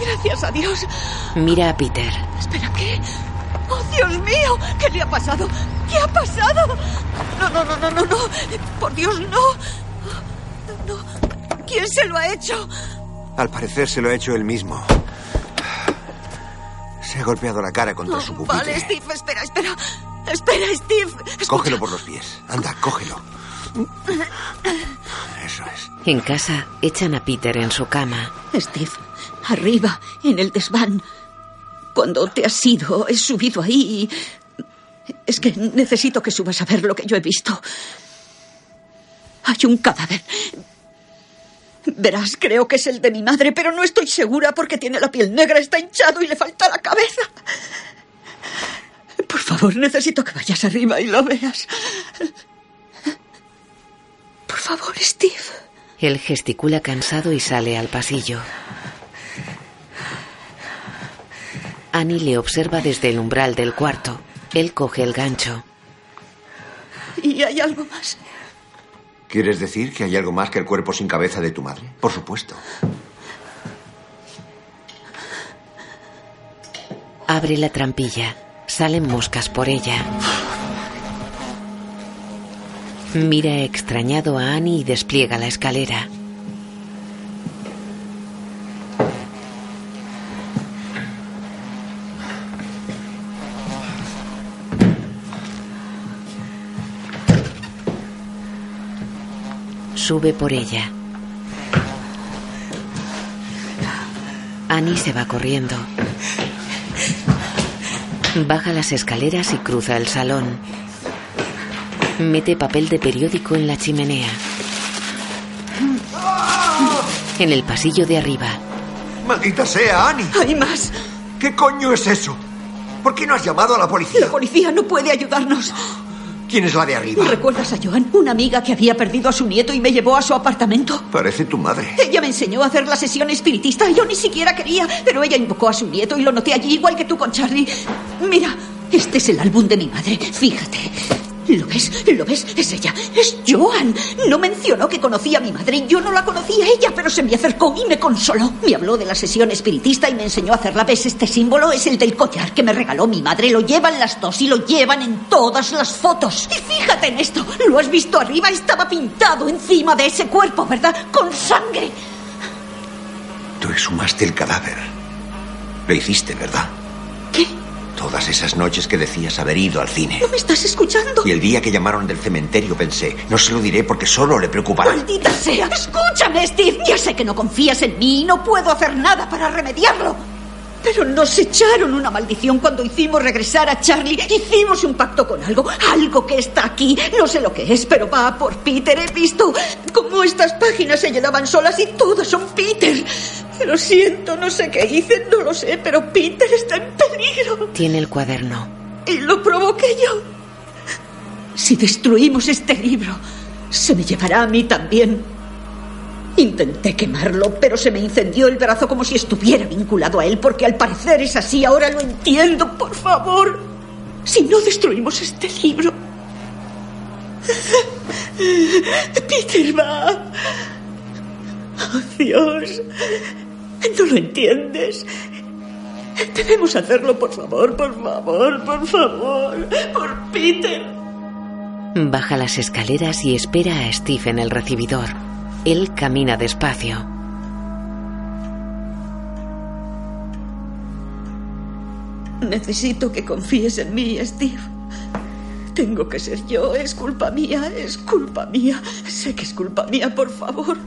Gracias a Dios. Mira a Peter. Espera, ¿qué? ¡Oh, Dios mío! ¿Qué le ha pasado? ¿Qué ha pasado? No, no, no, no, no, no. Por Dios, no. No. ¿Quién se lo ha hecho? Al parecer se lo ha hecho él mismo. Se ha golpeado la cara contra Oh, su pupitre. vale, Steve, espera, espera. Espera, Steve. Escucha. Cógelo por los pies. Anda, cógelo. Eso es. En casa, echan a Peter en su cama. Steve, arriba, en el desván. Cuando te has ido, he subido ahí y... Es que necesito que subas a ver lo que yo he visto. Hay un cadáver. Verás, creo que es el de mi madre, pero no estoy segura porque tiene la piel negra, está hinchado y le falta la cabeza. Por favor, necesito que vayas arriba y lo veas. Por favor, Steve. Él gesticula cansado y sale al pasillo. Annie le observa desde el umbral del cuarto. Él coge el gancho. ¿Y hay algo más? ¿Quieres decir que hay algo más que el cuerpo sin cabeza de tu madre? Por supuesto. Abre la trampilla. Salen moscas por ella. Mira extrañado a Annie y despliega la escalera. Sube por ella. Annie se va corriendo. Baja las escaleras y cruza el salón. Mete papel de periódico en la chimenea. En el pasillo de arriba, ¡Maldita sea, Annie! Hay más. ¿Qué coño es eso? ¿Por qué no has llamado a la policía? La policía no puede ayudarnos. ¿Quién es la de arriba? ¿Recuerdas a Joan? Una amiga que había perdido a su nieto y me llevó a su apartamento. Parece tu madre. Ella me enseñó a hacer la sesión espiritista. Yo ni siquiera quería, pero ella invocó a su nieto y lo noté allí igual que tú con Charlie. Mira, este es el álbum de mi madre. Fíjate. ¿Lo ves? ¿Lo ves? Es ella. Es Joan. No mencionó que conocía a mi madre y yo no la conocía a ella, pero se me acercó y me consoló. Me habló de la sesión espiritista y me enseñó a hacerla. ¿Ves? Este símbolo es el del collar que me regaló mi madre. Lo llevan las dos y lo llevan en todas las fotos. Y fíjate en esto. ¿Lo has visto arriba? Estaba pintado encima de ese cuerpo, ¿verdad? Con sangre. Tú exhumaste el cadáver. Lo hiciste, ¿verdad? ¿Qué? Todas esas noches que decías haber ido al cine. ¿No me estás escuchando? Y el día que llamaron del cementerio pensé, no se lo diré porque solo le preocupará. ¡Maldita sea! Escúchame, Steve. Ya sé que no confías en mí y no puedo hacer nada para remediarlo. Pero nos echaron una maldición cuando hicimos regresar a Charlie. Hicimos un pacto con algo, algo que está aquí. No sé lo que es, pero va por Peter. He visto cómo estas páginas se llenaban solas y todas son Peter. Lo siento, no sé qué hice, no lo sé, pero Peter está en peligro. tiene el cuaderno. Y lo provoqué yo. Si destruimos este libro, se me llevará a mí también. Intenté quemarlo, pero se me incendió el brazo como si estuviera vinculado a él, porque al parecer es así. Ahora lo entiendo, por favor. Si no destruimos este libro, Peter va. Oh, Dios. No lo entiendes. Debemos hacerlo, por favor, por favor, por favor. Por Peter. Baja las escaleras y espera a Steve en el recibidor. Él camina despacio. Necesito que confíes en mí, Steve. Tengo que ser yo. Es culpa mía, es culpa mía. Sé que es culpa mía, por favor.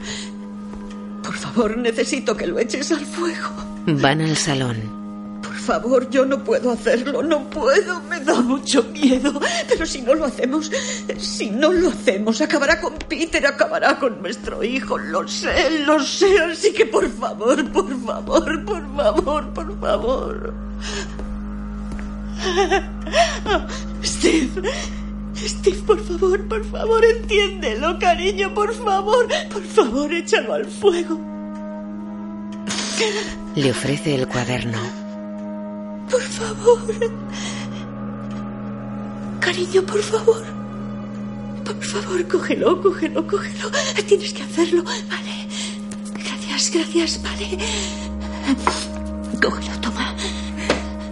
Por favor, necesito que lo eches al fuego. Van al salón. Por favor, yo no puedo hacerlo, no puedo, me da mucho miedo. Pero si no lo hacemos, si no lo hacemos, acabará con Peter, acabará con nuestro hijo. Lo sé, lo sé. Así que por favor, por favor, por favor, por favor. Steve, Steve, por favor, por favor, entiéndelo, cariño, por favor, por favor, échalo al fuego. Le ofrece el cuaderno. Por favor. Cariño, por favor. Por favor, cógelo, cógelo, cógelo. Tienes que hacerlo. Vale. Gracias, gracias, vale. Cógelo, toma.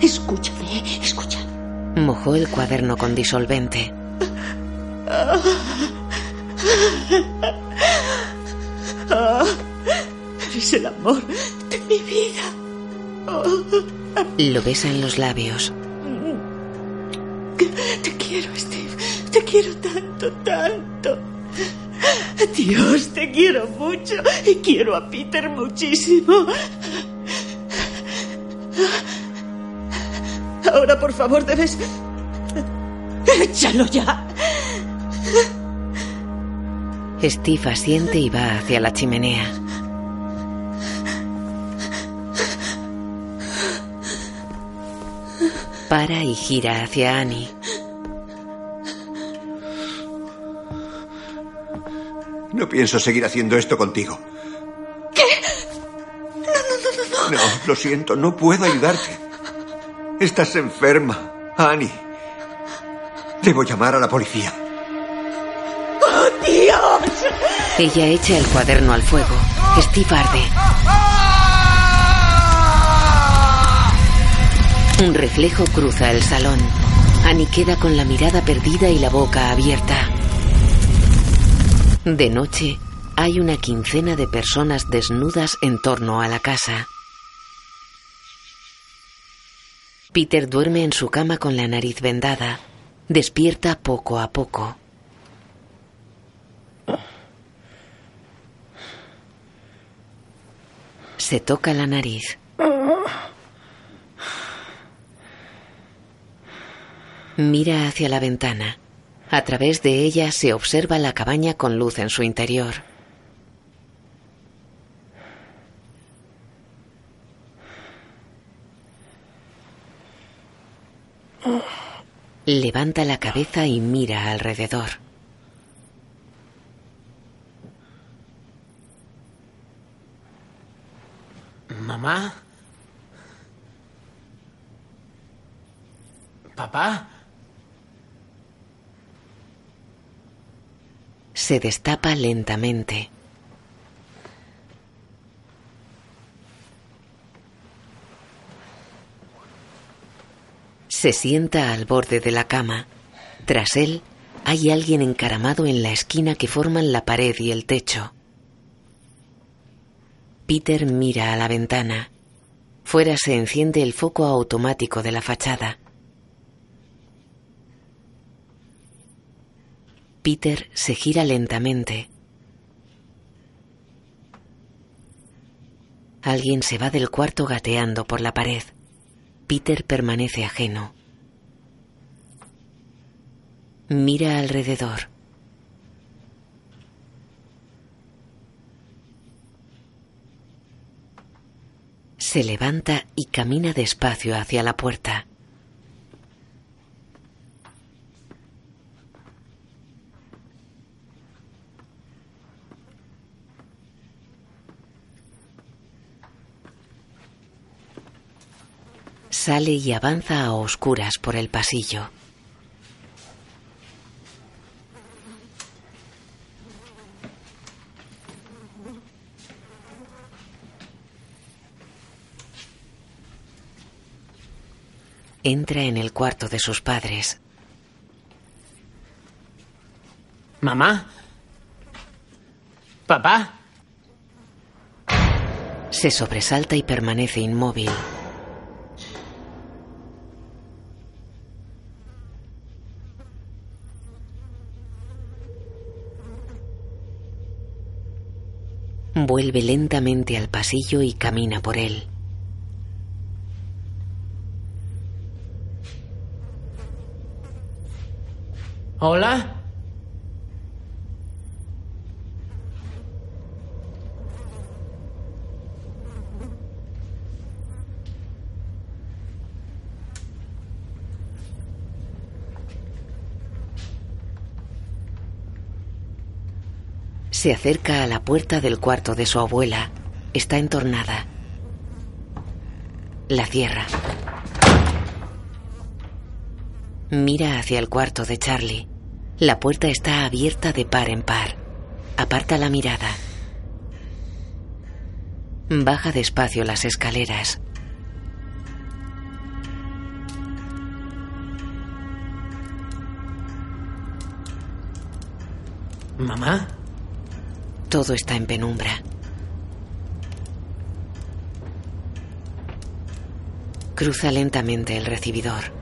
Escúchame, escucha. Mojó el cuaderno con disolvente. Ah, eres el amor de mi vida. Oh. Lo besa en los labios. Te quiero, Steve. Te quiero tanto, tanto. Dios, te quiero mucho. Y quiero a Peter muchísimo. Ahora, por favor, debes... Échalo ya. Steve asiente y va hacia la chimenea. Para y gira hacia Annie. No pienso seguir haciendo esto contigo. ¿Qué? No, no, no, no, no. No, lo siento, no puedo ayudarte. Estás enferma, Annie. Debo llamar a la policía. Ella echa el cuaderno al fuego. Steve arde. Un reflejo cruza el salón. Annie queda con la mirada perdida y la boca abierta. De noche, hay una quincena de personas desnudas en torno a la casa. Peter duerme en su cama con la nariz vendada. Despierta poco a poco. Se toca la nariz. Mira hacia la ventana. A través de ella se observa la cabaña con luz en su interior. Levanta la cabeza y mira alrededor. ¿Mamá? Se destapa lentamente. Se sienta al borde de la cama. Tras él, hay alguien encaramado en la esquina que forman la pared y el techo. Peter mira a la ventana. Fuera se enciende el foco automático de la fachada. Peter se gira lentamente. Alguien se va del cuarto gateando por la pared. Peter permanece ajeno. Mira alrededor. Se levanta y camina despacio hacia la puerta. sale y avanza a oscuras por el pasillo. Entra en el cuarto de sus padres. ¿Mamá? ¿Papá? Se sobresalta y permanece inmóvil. Vuelve lentamente al pasillo y camina por él. ¿Hola? Se acerca a la puerta del cuarto de su abuela. Está entornada. La cierra. Mira hacia el cuarto de Charlie. La puerta está abierta de par en par. Aparta la mirada. Baja despacio las escaleras. ¿Mamá? Todo está en penumbra. Cruza lentamente el recibidor.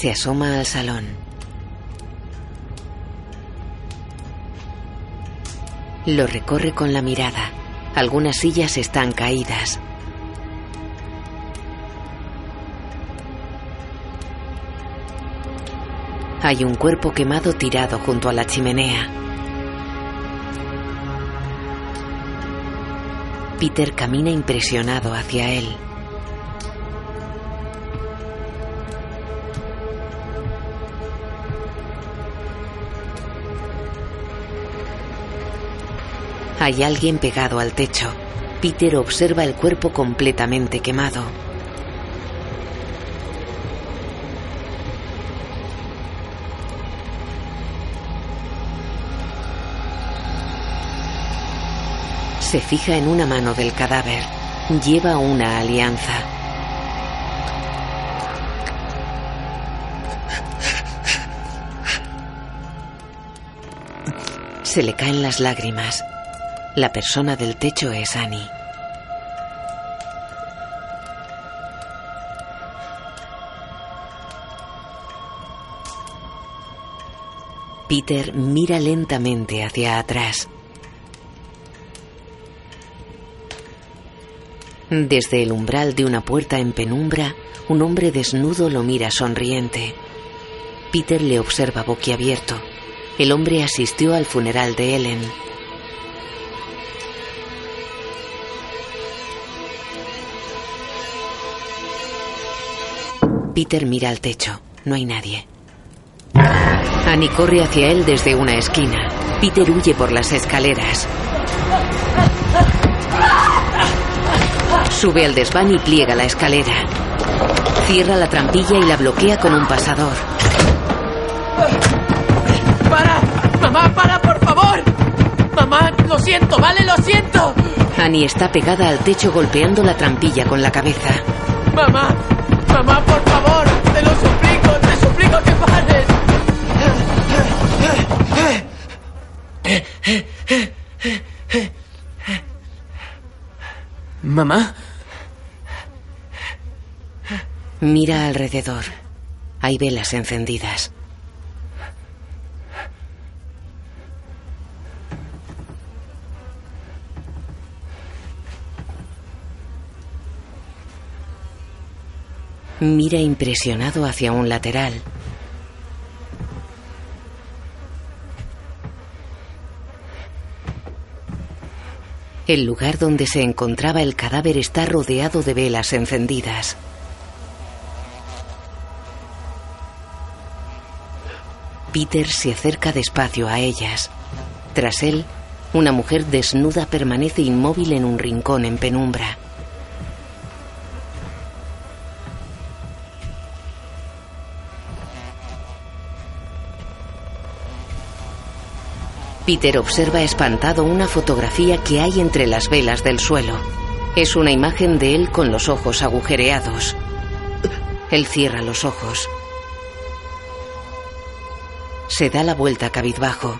Se asoma al salón. Lo recorre con la mirada. Algunas sillas están caídas. Hay un cuerpo quemado tirado junto a la chimenea. Peter camina impresionado hacia él. Hay alguien pegado al techo. Peter observa el cuerpo completamente quemado. Se fija en una mano del cadáver. Lleva una alianza. Se le caen las lágrimas. La persona del techo es Annie. Peter mira lentamente hacia atrás. Desde el umbral de una puerta en penumbra, un hombre desnudo lo mira sonriente. Peter le observa boquiabierto. El hombre asistió al funeral de Ellen. Peter mira al techo. No hay nadie. Annie corre hacia él desde una esquina. Peter huye por las escaleras. Sube al desván y pliega la escalera. Cierra la trampilla y la bloquea con un pasador. ¡Para! ¡Mamá, para, por favor! ¡Mamá, lo siento, ¿vale? ¡Lo siento! Annie está pegada al techo golpeando la trampilla con la cabeza. ¡Mamá! ¡Mamá, por favor! ¡Te lo suplico! ¡Te suplico que pares! ¿Mamá? Mira alrededor. Hay velas encendidas. Mira impresionado hacia un lateral. El lugar donde se encontraba el cadáver está rodeado de velas encendidas. Peter se acerca despacio a ellas. Tras él, Una mujer desnuda permanece inmóvil en un rincón en penumbra. Peter observa espantado una fotografía que hay entre las velas del suelo. Es una imagen de él con los ojos agujereados. Él cierra los ojos. Se da la vuelta cabizbajo.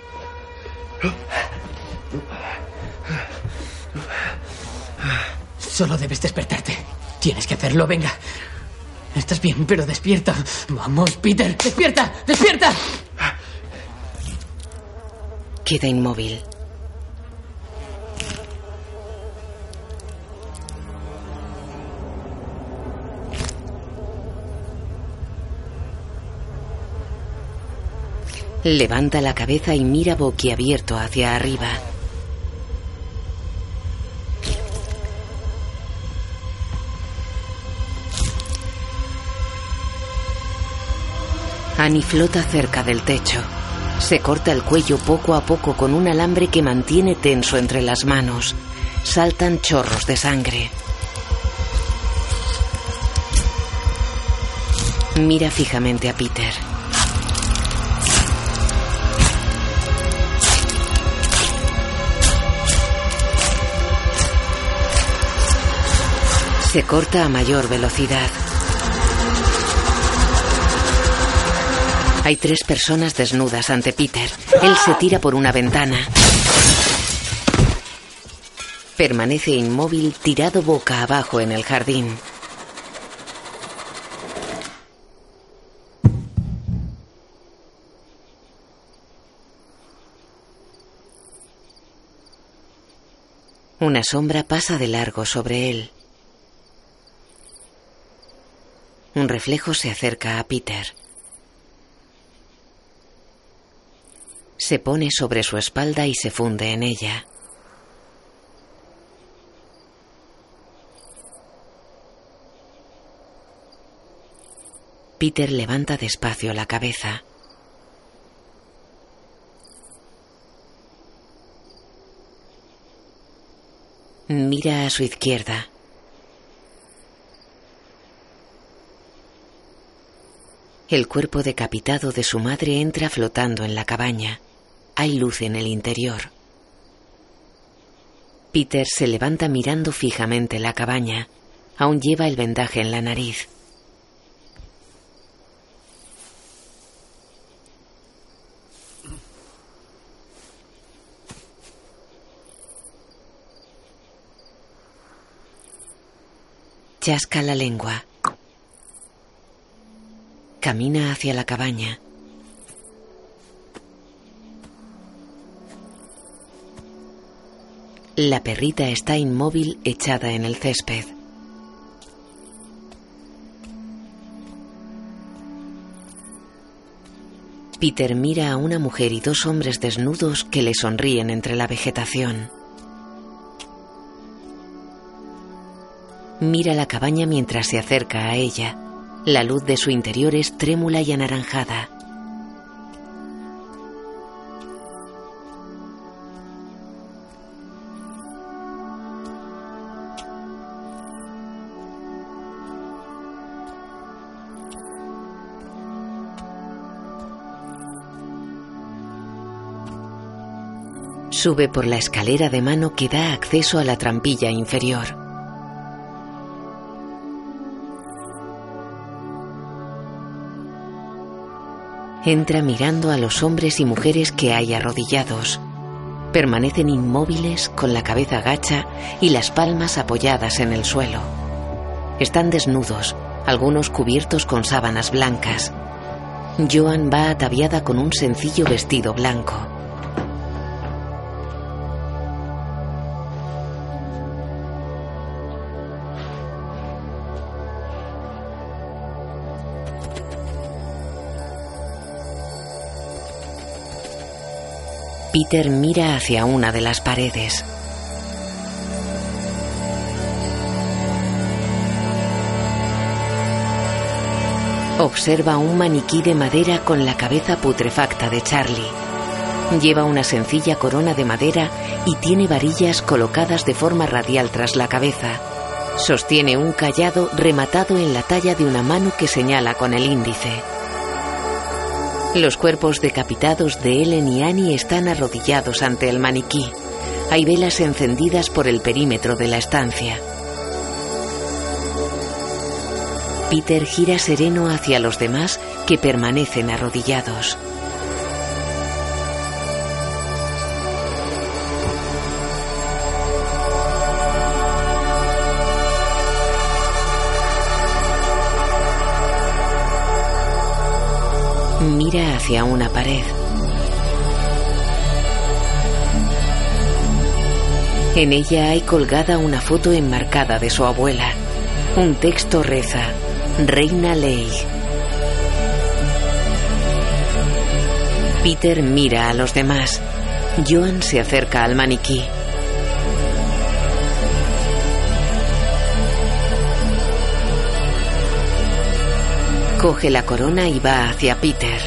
Solo debes despertarte. Tienes que hacerlo, venga. Estás bien, pero despierta. Vamos, Peter, despierta, despierta. Queda inmóvil. Levanta la cabeza y mira boquiabierto hacia arriba. Annie flota cerca del techo. Se corta el cuello poco a poco con un alambre que mantiene tenso entre las manos. Saltan chorros de sangre. Mira fijamente a Peter. Se corta a mayor velocidad. Hay tres personas desnudas ante Peter. Él se tira por una ventana. Permanece inmóvil tirado boca abajo en el jardín. Una sombra pasa de largo sobre él. Un reflejo se acerca a Peter. Se pone sobre su espalda y se funde en ella. Peter levanta despacio la cabeza. Mira a su izquierda. El cuerpo decapitado de su madre entra flotando en la cabaña. Hay luz en el interior. Peter se levanta mirando fijamente la cabaña. Aún lleva el vendaje en la nariz. Chasca la lengua. Camina hacia la cabaña. La perrita está inmóvil echada en el césped. Peter mira a una mujer y dos hombres desnudos que le sonríen entre la vegetación. Mira la cabaña mientras se acerca a ella. La luz de su interior es trémula y anaranjada. Sube por la escalera de mano que da acceso a la trampilla inferior. Entra mirando a los hombres y mujeres que hay arrodillados. Permanecen inmóviles con la cabeza gacha y las palmas apoyadas en el suelo. Están desnudos, algunos cubiertos con sábanas blancas. Joan va ataviada con un sencillo vestido blanco. Peter mira hacia una de las paredes. Observa un maniquí de madera con la cabeza putrefacta de Charlie. Lleva una sencilla corona de madera y tiene varillas colocadas de forma radial tras la cabeza. Sostiene un callado rematado en la talla de una mano que señala con el índice. Los cuerpos decapitados de Ellen y Annie están arrodillados ante el maniquí. Hay velas encendidas por el perímetro de la estancia. Peter gira sereno hacia los demás que permanecen arrodillados. Mira hacia una pared. En ella hay colgada una foto enmarcada de su abuela. Un texto reza, Reina Ley. Peter mira a los demás. Joan se acerca al maniquí. Coge la corona y va hacia Peter.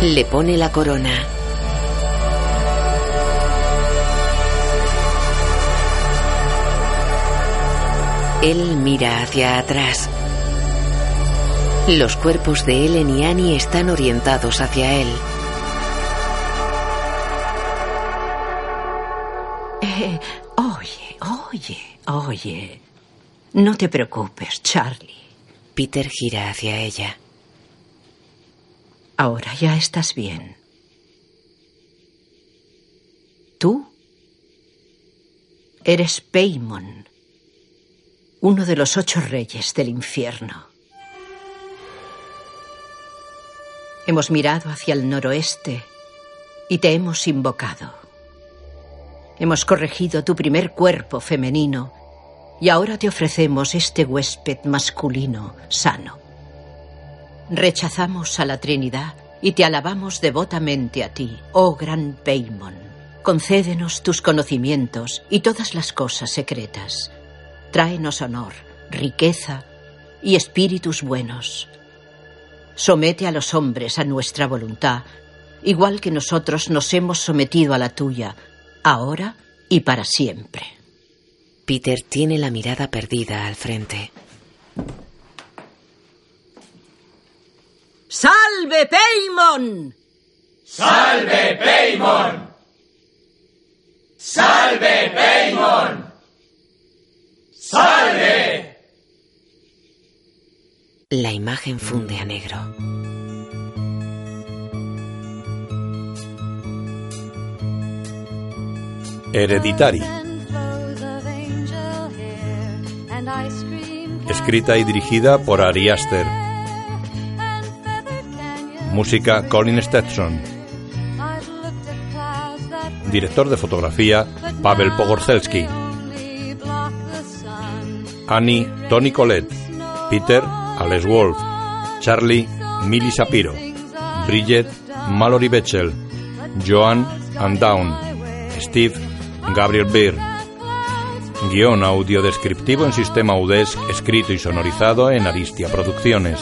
Le pone la corona. Él mira hacia atrás. Los cuerpos de Ellen y Annie están orientados hacia él. Eh, oye, oye, oye. No te preocupes, Charlie. Peter gira hacia ella. Ahora ya estás bien. Tú eres Paimon, uno de los ocho reyes del infierno. Hemos mirado hacia el noroeste y te hemos invocado. Hemos corregido tu primer cuerpo femenino y ahora te ofrecemos este huésped masculino sano. Rechazamos a la Trinidad y te alabamos devotamente a ti, oh gran Paimon. Concédenos tus conocimientos y todas las cosas secretas. Tráenos honor, riqueza y espíritus buenos. Somete a los hombres a nuestra voluntad, igual que nosotros nos hemos sometido a la tuya, ahora y para siempre. Peter tiene la mirada perdida al frente. ¡Salve, Paimon! ¡Salve, Paimon! ¡Salve, Paimon! ¡Salve! La imagen funde a negro. Hereditary. Escrita y dirigida por Ari Aster. Música Colin Stetson. Director de fotografía Pavel Pogorzelski. Annie Tony Colette. Peter Alex Wolf. Charlie Millie Shapiro. Bridget Mallory Betchel. Joan Andown. Steve Gabriel Beer. Guión audio descriptivo en sistema UDESC, escrito y sonorizado en Aristia Producciones.